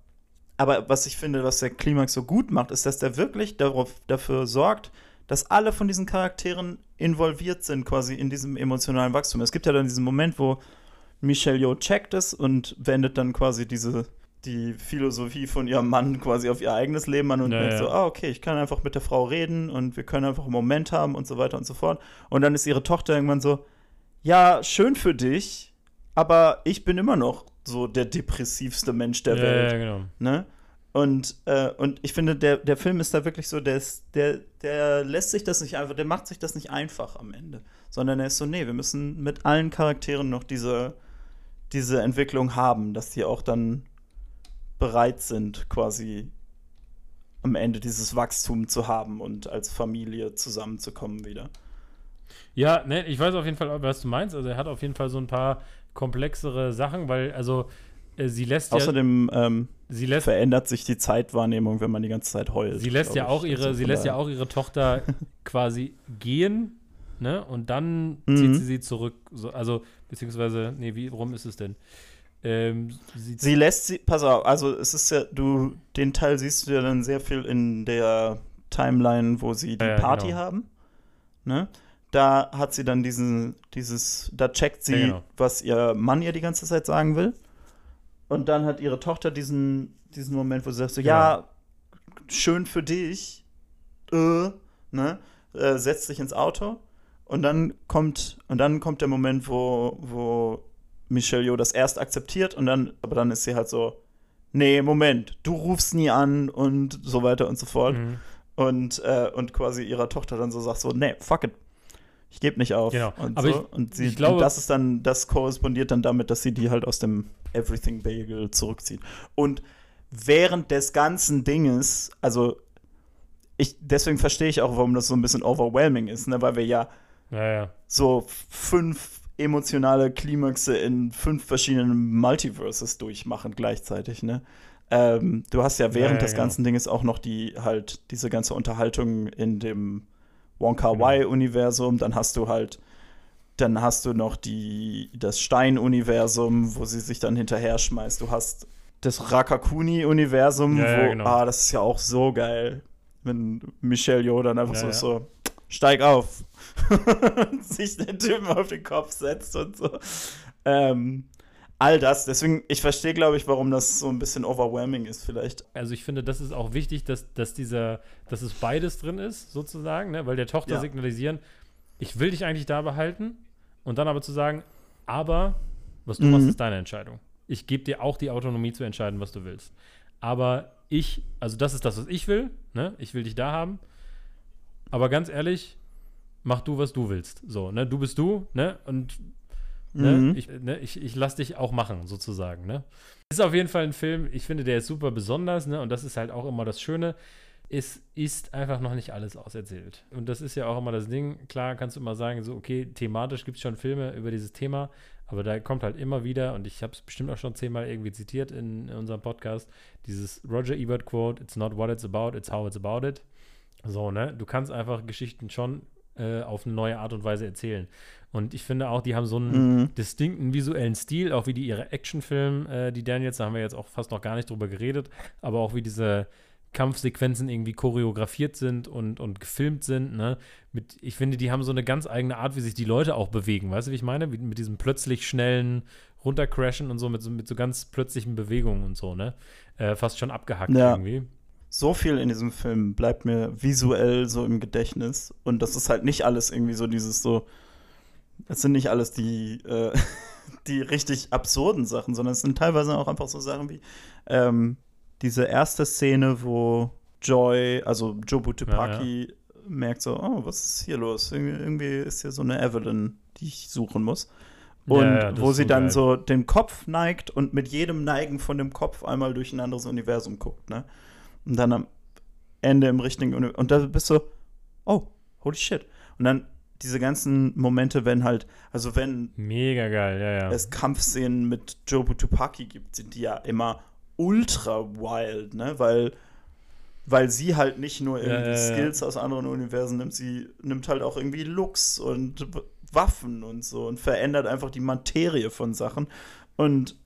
aber was ich finde, was der Klimax so gut macht, ist, dass der wirklich darauf, dafür sorgt, dass alle von diesen Charakteren involviert sind, quasi in diesem emotionalen Wachstum. Es gibt ja dann diesen Moment, wo Michelle Yeoh checkt es und wendet dann quasi diese die Philosophie von ihrem Mann quasi auf ihr eigenes Leben an und Ja, merkt ja. so, ah, okay, ich kann einfach mit der Frau reden und wir können einfach einen Moment haben und so weiter und so fort. Und dann ist ihre Tochter irgendwann so, ja, schön für dich, aber ich bin immer noch so der depressivste Mensch der ja, Welt. ja, genau. Ne? Und, äh, und ich finde, der, der Film ist da wirklich so, der, ist, der, der lässt sich das nicht einfach, der macht sich das nicht einfach am Ende, sondern er ist so, nee, wir müssen mit allen Charakteren noch diese, diese Entwicklung haben, dass die auch dann bereit sind, quasi am Ende dieses Wachstum zu haben und als Familie zusammenzukommen wieder. Ja, ne, ich weiß auf jeden Fall, was du meinst. Also er hat auf jeden Fall so ein paar komplexere Sachen, weil, also äh, sie lässt ja, Außerdem ähm, sie lässt, verändert sich die Zeitwahrnehmung, wenn man die ganze Zeit heult. sie lässt ja auch ich. ihre, Also sie lässt ja auch ihre Tochter quasi gehen, ne? Und dann Mhm. zieht sie sie zurück. So, also, beziehungsweise, nee, wie rum ist es denn? Ähm, sie, Sie lässt sie, pass auf, also es ist ja, du, den Teil siehst du ja dann sehr viel in der Timeline, wo sie die Ja, ja, Party genau. haben. Ne? Da hat sie dann diesen, dieses, da checkt sie, Ja, genau. was ihr Mann ihr die ganze Zeit sagen will. Und dann hat ihre Tochter diesen, diesen Moment, wo sie sagt so, Genau. ja, schön für dich, äh, ne? Äh, setzt sich ins Auto. Und dann kommt, und dann kommt der Moment, wo, wo Michelle Yeoh das erst akzeptiert und dann, aber dann ist sie halt so, nee, Moment, du rufst nie an und so weiter und so fort. Mhm. Und, äh, und quasi ihrer Tochter dann so sagt so, nee, fuck it. Ich gebe nicht auf. Genau. Und, Aber so. ich- und, sie, ich glaube- und das ist dann, das korrespondiert dann damit, dass sie die halt aus dem Everything Bagel zurückzieht. Und während des ganzen Dinges, also ich, deswegen verstehe ich auch, warum das so ein bisschen overwhelming ist, ne? weil wir ja Ja, ja. so fünf emotionale Klimaxe in fünf verschiedenen Multiverses durchmachen gleichzeitig, ne? Ähm, du hast ja während Ja, des genau. ganzen Dinges auch noch die halt diese ganze Unterhaltung in dem Wonka Genau. Dann hast du halt dann hast du noch die das Stein-Universum, wo sie sich dann hinterher schmeißt. Du hast das Rakakuni-Universum, Ja, ja, wo genau. ah, das ist ja auch so geil, wenn Michelle Yeoh dann einfach Ja, so ja. so steig auf und sich den Typen auf den Kopf setzt und so. Ähm, all das. Deswegen, ich verstehe, glaube ich, warum das so ein bisschen overwhelming ist, vielleicht. Also ich finde, das ist auch wichtig, dass, dass dieser, dass es beides drin ist, sozusagen, ne? weil der Tochter Ja. signalisieren, ich will dich eigentlich da behalten und dann aber zu sagen, aber was du Mhm. machst, ist deine Entscheidung. Ich gebe dir auch die Autonomie zu entscheiden, was du willst. Aber ich, also das ist das, was ich will. Ne? Ich will dich da haben. Aber ganz ehrlich, mach du, was du willst. So, ne? Du bist du, ne? Und ne? Mhm. ich, ne? ich, ich lass dich auch machen, sozusagen, ne? Ist auf jeden Fall ein Film, ich finde, der ist super besonders, ne? Und das ist halt auch immer das Schöne. Es ist einfach noch nicht alles auserzählt. Und das ist ja auch immer das Ding. Klar kannst du immer sagen, so, okay, thematisch gibt es schon Filme über dieses Thema, aber da kommt halt immer wieder, und ich habe es bestimmt auch schon zehnmal irgendwie zitiert in, in unserem Podcast, dieses Roger Ebert Quote, it's not what it's about, it's how it's about it. So, ne? Du kannst einfach Geschichten schon äh, auf eine neue Art und Weise erzählen. Und ich finde auch, die haben so einen mhm. distinkten visuellen Stil, auch wie die ihre Actionfilme, äh, die Daniels, da haben wir jetzt auch fast noch gar nicht drüber geredet, aber auch wie diese Kampfsequenzen irgendwie choreografiert sind und, und gefilmt sind. Ne? Mit, ich finde, die haben so eine ganz eigene Art, wie sich die Leute auch bewegen. Weißt du, wie ich meine? Wie, mit diesem plötzlich schnellen Runtercrashen und so, mit so, mit so ganz plötzlichen Bewegungen und so, ne? Äh, fast schon abgehackt ja. irgendwie so viel in diesem Film bleibt mir visuell so im Gedächtnis. Und das ist halt nicht alles irgendwie so dieses so. Das sind nicht alles die, äh, die richtig absurden Sachen, sondern es sind teilweise auch einfach so Sachen wie ähm, diese erste Szene, wo Joy, also Joe Butepaki, ja, ja. merkt so, oh, was ist hier los? Irgendwie ist hier so eine Evelyn, die ich suchen muss. Und ja, wo sie so dann geil. so den Kopf neigt und mit jedem Neigen von dem Kopf einmal durch ein anderes Universum guckt, ne? Und dann am Ende im richtigen Universum. Und da bist du, oh, holy shit. Und dann diese ganzen Momente, wenn halt, also wenn Mega geil, ja, ja. es Kampfszenen mit Jobu Tupaki gibt, sind die ja immer ultra wild, ne? Weil, weil sie halt nicht nur irgendwie ja, Skills aus anderen Universen nimmt, sie nimmt halt auch irgendwie Looks und Waffen und so und verändert einfach die Materie von Sachen. Und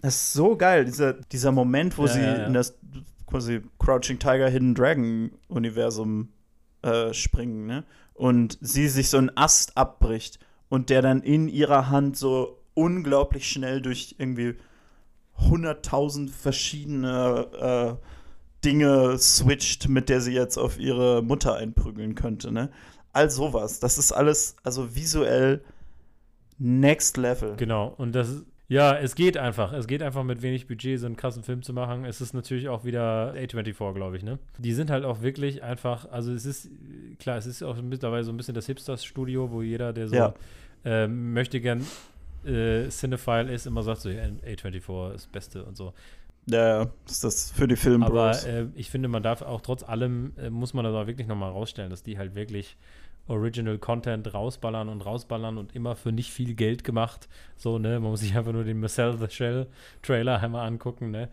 das ist so geil, dieser, dieser Moment, wo sie in das quasi Crouching Tiger, Hidden Dragon Universum äh, springen, ne? Und sie sich so einen Ast abbricht und der dann in ihrer Hand so unglaublich schnell durch irgendwie 100.000 verschiedene äh, Dinge switcht, mit der sie jetzt auf ihre Mutter einprügeln könnte, ne? All sowas. Das ist alles, also visuell next level. Genau. Und das ist ja, es geht einfach. Es geht einfach mit wenig Budget, so einen krassen Film zu machen. Es ist natürlich auch wieder A24, glaube ich, ne? Die sind halt auch wirklich einfach, also es ist, klar, es ist auch mittlerweile so ein bisschen das Hipsters-Studio, wo jeder, der so ja. äh, möchte gern äh, Cinephile ist, immer sagt so, ja, A24 ist das Beste und so. Ja, ist das für die Filme. Aber äh, ich finde, man darf auch trotz allem, äh, muss man das auch wirklich nochmal rausstellen, dass die halt wirklich Original Content rausballern und rausballern und immer für nicht viel Geld gemacht. So, ne? Man muss sich einfach nur den Marcel the Shell Trailer einmal angucken, ne?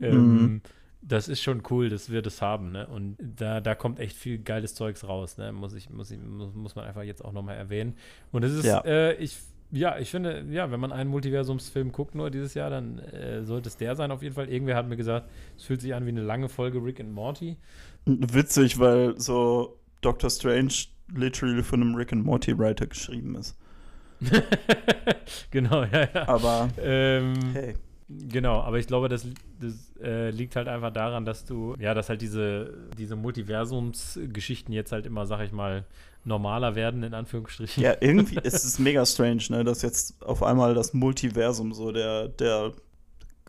Ähm, mhm. das ist schon cool, dass wir das haben, ne? Und da, da kommt echt viel geiles Zeugs raus, ne? Muss ich, muss ich, muss, muss man einfach jetzt auch nochmal erwähnen. Und es ist, ja. äh, ich ja, ich finde, ja, wenn man einen Multiversumsfilm guckt nur dieses Jahr, dann äh, sollte es der sein auf jeden Fall. Irgendwer hat mir gesagt, es fühlt sich an wie eine lange Folge Rick and Morty. Witzig, weil so Doctor Strange literally von einem Rick and Morty Writer geschrieben ist. genau, ja, ja. Aber ähm, hey. Genau, aber ich glaube, das, das äh, liegt halt einfach daran, dass du, ja, dass halt diese, diese Multiversumsgeschichten jetzt halt immer, sag ich mal, normaler werden, in Anführungsstrichen. Ja, irgendwie ist es mega strange, ne, dass jetzt auf einmal das Multiversum so der, der,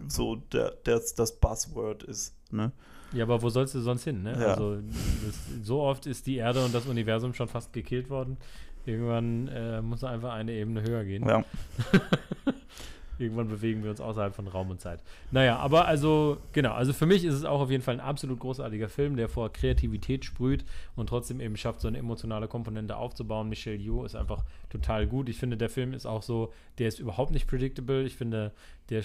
so der, der das Buzzword ist, ne? Ja, aber wo sollst du sonst hin? Ne? Ja. Also das, so oft ist die Erde und das Universum schon fast gekillt worden. Irgendwann äh, muss einfach eine Ebene höher gehen. Ja. Irgendwann bewegen wir uns außerhalb von Raum und Zeit. Naja, aber also, genau, also für mich ist es auch auf jeden Fall ein absolut großartiger Film, der vor Kreativität sprüht und trotzdem eben schafft, so eine emotionale Komponente aufzubauen. Michelle Yeoh ist einfach total gut. Ich finde, der Film ist auch so, der ist überhaupt nicht predictable. Ich finde, der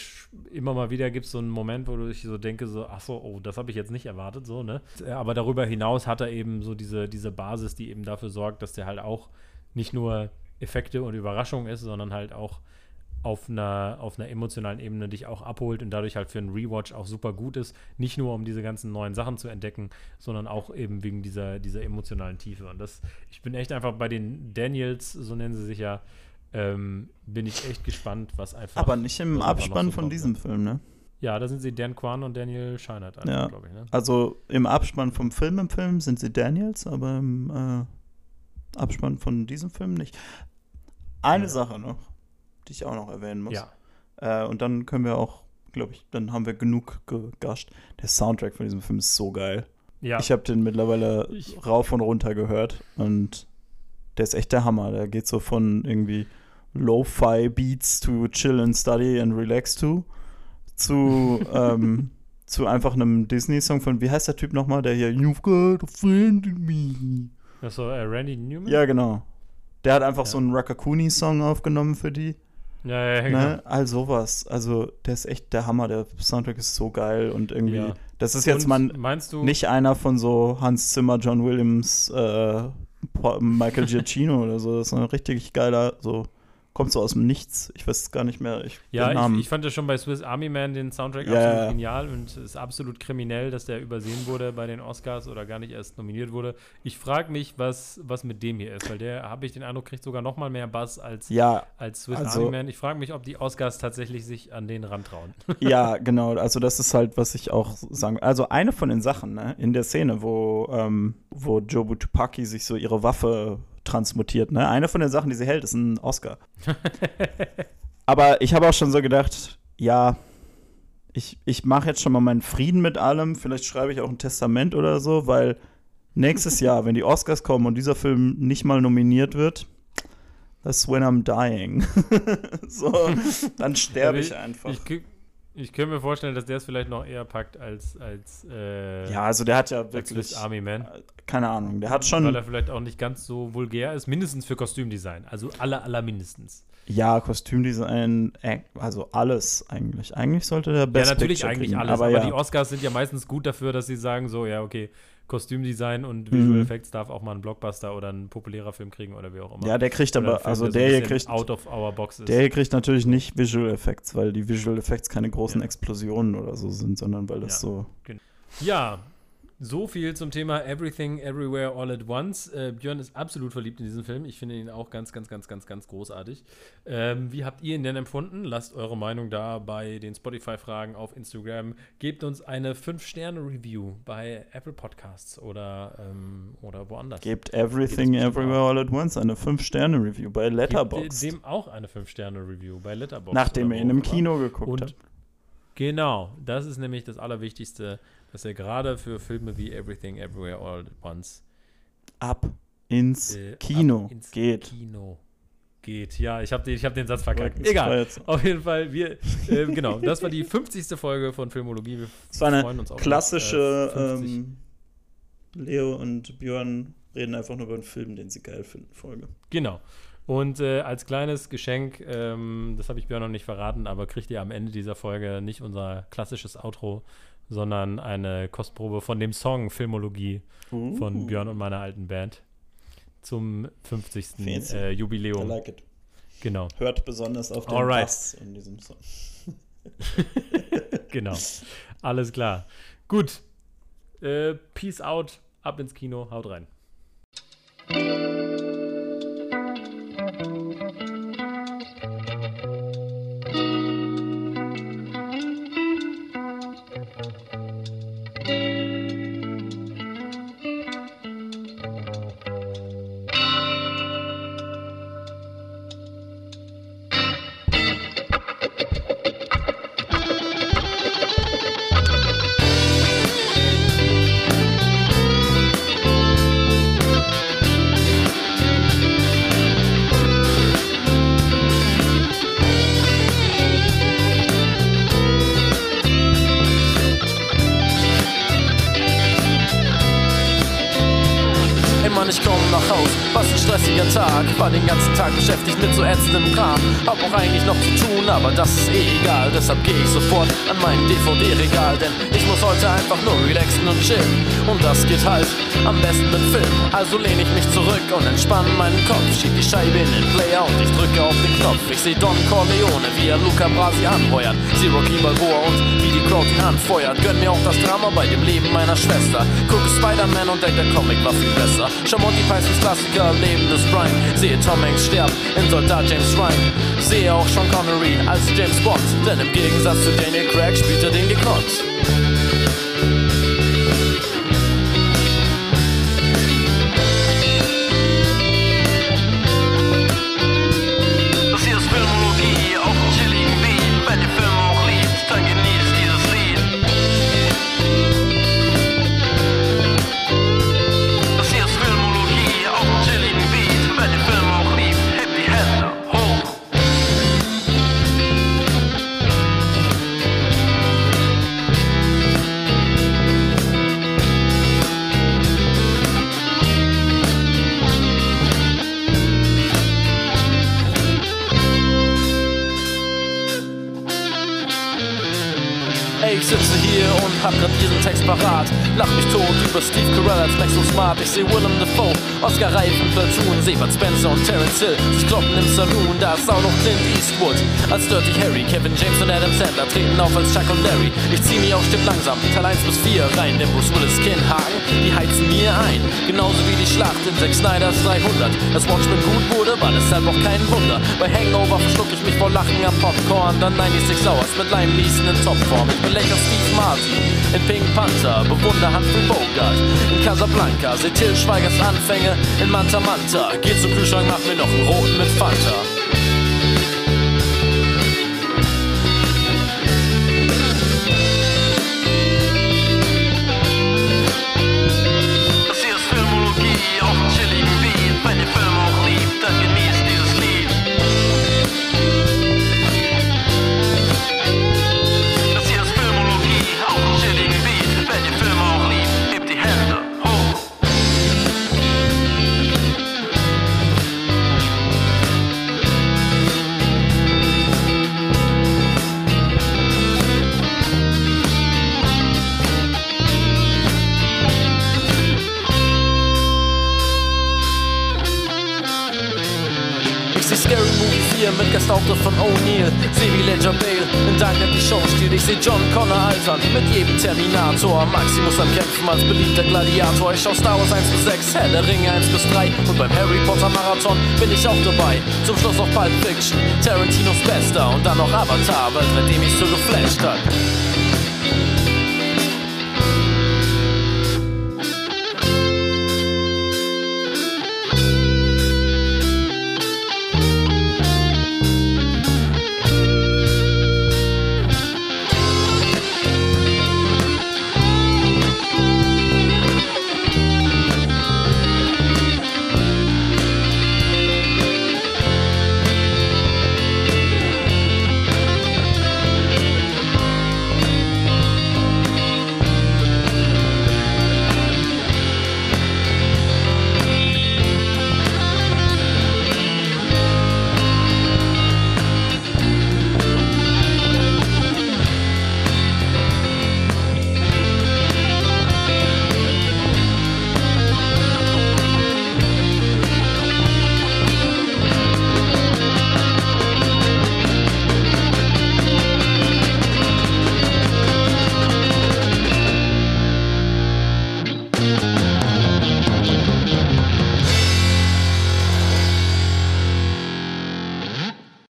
immer mal wieder gibt es so einen Moment, wo ich so denke, so, ach so, oh, das habe ich jetzt nicht erwartet, so, ne? Aber darüber hinaus hat er eben so diese, diese Basis, die eben dafür sorgt, dass der halt auch nicht nur Effekte und Überraschungen ist, sondern halt auch auf einer, auf einer emotionalen Ebene dich auch abholt und dadurch halt für einen Rewatch auch super gut ist. Nicht nur, um diese ganzen neuen Sachen zu entdecken, sondern auch eben wegen dieser, dieser emotionalen Tiefe. Und das, ich bin echt einfach bei den Daniels, so nennen sie sich ja, ähm, bin ich echt gespannt, was einfach. Aber nicht im Abspann so von diesem Film, ne? Ja, da sind sie Dan Kwan und Daniel Scheinert, ja. glaube ich. Ne? Also im Abspann vom Film im Film sind sie Daniels, aber im äh, Abspann von diesem Film nicht. Eine ja. Sache noch die ich auch noch erwähnen muss. Ja. Äh, und dann können wir auch, glaube ich, dann haben wir genug gegascht. Der Soundtrack von diesem Film ist so geil. Ja. Ich habe den mittlerweile Ich- rauf und runter gehört und der ist echt der Hammer. Der geht so von irgendwie Lo-Fi Beats to Chill and Study and Relax to zu, ähm, zu einfach einem Disney-Song von, wie heißt der Typ nochmal, der hier You've got a friend in me. Das war äh, Randy Newman? Ja, genau. Der hat einfach Ja. so einen Rakakuni-Song aufgenommen für die. Ja, ja, genau. Ne? All sowas. Also, der ist echt der Hammer. Der Soundtrack ist so geil und irgendwie. Ja. Das ist jetzt Und mal meinst du, nicht einer von so Hans Zimmer, John Williams, äh, Michael Giacchino oder so. Das ist ein richtig geiler, so kommt so aus dem Nichts. Ich weiß gar nicht mehr. Ich, Ja, ich, ich fand ja schon bei Swiss Army Man den Soundtrack Ja, absolut ja. genial und es ist absolut kriminell, dass der übersehen wurde bei den Oscars oder gar nicht erst nominiert wurde. Ich frage mich, was, was mit dem hier ist, weil der, habe ich den Eindruck, kriegt sogar noch mal mehr Bass als, ja, als Swiss also- Army Man. Ich frage mich, ob die Oscars tatsächlich sich an den rantrauen. ja, genau. Also das ist halt, was ich auch sagen. Also eine von den Sachen ne, in der Szene, wo ähm, wo Jobu Tupaki sich so ihre Waffe transmutiert. Ne, eine von den Sachen, die sie hält, ist ein Oscar. Aber ich habe auch schon so gedacht, ja, ich, ich mache jetzt schon mal meinen Frieden mit allem. Vielleicht schreibe ich auch ein Testament oder so, weil nächstes Jahr, wenn die Oscars kommen und dieser Film nicht mal nominiert wird, that's when I'm dying. so, dann sterbe ich einfach. Ich, ich könnte mir vorstellen, dass der es vielleicht noch eher packt als, als, äh, ja, also der hat ja wirklich, Army Man. keine Ahnung, der hat Weil schon, er vielleicht auch nicht ganz so vulgär ist, mindestens für Kostümdesign. Also aller, aller mindestens. ja, Kostümdesign, äh, also alles eigentlich. Eigentlich sollte der Ja, Best natürlich Picture eigentlich kriegen, alles, aber, aber, ja. die Oscars sind ja meistens gut dafür, dass sie sagen, so, ja, okay, Kostümdesign und Visual Mhm. Effects darf auch mal ein Blockbuster oder ein populärer Film kriegen oder wie auch immer. ja, der kriegt Oder aber, Film, also so ein der hier kriegt, out of our box ist. der hier kriegt natürlich nicht Visual Effects, weil die Visual Effects keine großen Ja. Explosionen oder so sind, sondern weil das Ja. so, Ja, so viel zum Thema Everything, Everywhere, All at Once. Äh, Björn ist absolut verliebt in diesen Film. Ich finde ihn auch ganz, ganz, ganz, ganz, ganz großartig. Ähm, wie habt ihr ihn denn empfunden? Lasst eure Meinung da bei den Spotify-Fragen auf Instagram. Gebt uns eine 5-Sterne-Review bei Apple Podcasts oder, ähm, oder woanders. gebt Everything Everywhere All at Once eine 5-Sterne-Review bei Gebt Letterboxd. dem auch eine 5-Sterne-Review bei Letterboxd. Nachdem ihr in einem. Kino geguckt habt. genau, das ist nämlich das Allerwichtigste, dass er gerade für Filme wie Everything, Everywhere, All at Once Ab ins äh, Kino ab ins geht. Kino geht. Ja, ich habe den, ich hab den Satz verkackt. Egal. Auf jeden Fall, wir, äh, genau, das war die 50. Folge von Filmologie. Wir Das war eine freuen uns auf klassische äh, 50. ähm, Leo und Björn reden einfach nur über einen Film, den sie geil finden, Folge. Genau. Und äh, als kleines Geschenk, ähm, das habe ich Björn noch nicht verraten, aber kriegt ihr am Ende dieser Folge nicht unser klassisches Outro, sondern eine Kostprobe von dem Song Filmologie von Uh. Björn und meiner alten Band zum 50. Fancy. Äh, I Jubiläum. like it. Genau, Hört besonders auf den Alright. Bass in diesem Song. genau. Alles klar. Gut. Äh, peace out. Ab ins Kino. Haut rein. Ganzen Tag beschäftigt mit so ätzendem Kram. Hab auch eigentlich noch zu tun, aber das ist eh egal. Deshalb geh ich sofort an mein DVD-Regal, denn ich muss heute einfach nur relaxen und chillen. Und das geht halt am besten mit Film. Also lehne ich mich zurück und entspanne meinen Kopf. Schieb die Scheibe in den Player und ich drücke auf den Knopf. Ich seh Don Corleone, wie er Luca Brasi anheuert. Zero Key Balboa und wie die Crowd ihn anfeuert. Gönn mir auch das Drama bei dem Leben meiner Schwester. Gucke Spider-Man und denk, der Comic war viel besser. Schau Monty Pythons Klassiker, Leben des Brian. Sehe Tom Hanks sterben in Soldat James Ryan. Sehe auch Sean Connery als James Bond. Denn im Gegensatz zu Daniel Craig spielt er den gekonnt. Parat. Lach mich tot über Steve Carell als Max so smart. Ich seh Willem Dafoe, Oscar Reif im Platoon, Sebert Spencer und Terence Hill sich kloppen im Saloon. Da ist auch noch Clint Eastwood als Dirty Harry. Kevin James und Adam Sandler treten auf als Chuck und Larry. Ich zieh mich auf Stipp langsam, Teil 1 bis 4 rein. Denn Bruce Willis, Ken Hagen, die heizen mir ein. Genauso wie die Schlacht in Zack Snyder's 300. Das Watchmen gut wurde, war deshalb auch kein Wunder. Bei Hangover verschluck ich mich vor Lachen am Popcorn. Dann 96 Hours mit Lime Neeson in Topform. Ich belächle Steve Martin in Pink Panther. Bewunder Humphrey Bogart in Casablanca. Seht Till Schweigers Anfänge in Manta Manta. Geht zum Kühlschrank, mach mir noch einen roten mit Fanta. Movie 4 mit Gastauftritt von O'Neill. Seh wie Ledger Bale in Knight die Show stiehlt. Ich seh John Connor altern mit jedem Terminator. Maximus am Kämpfen als beliebter Gladiator. Ich schau Star Wars 1 bis 6, Herr der Ringe 1 bis 3. Und beim Harry Potter Marathon bin ich auch dabei. Zum Schluss noch Pulp Fiction, Tarantinos Bester. Und dann noch Avatar, weil seitdem mich so geflasht hat.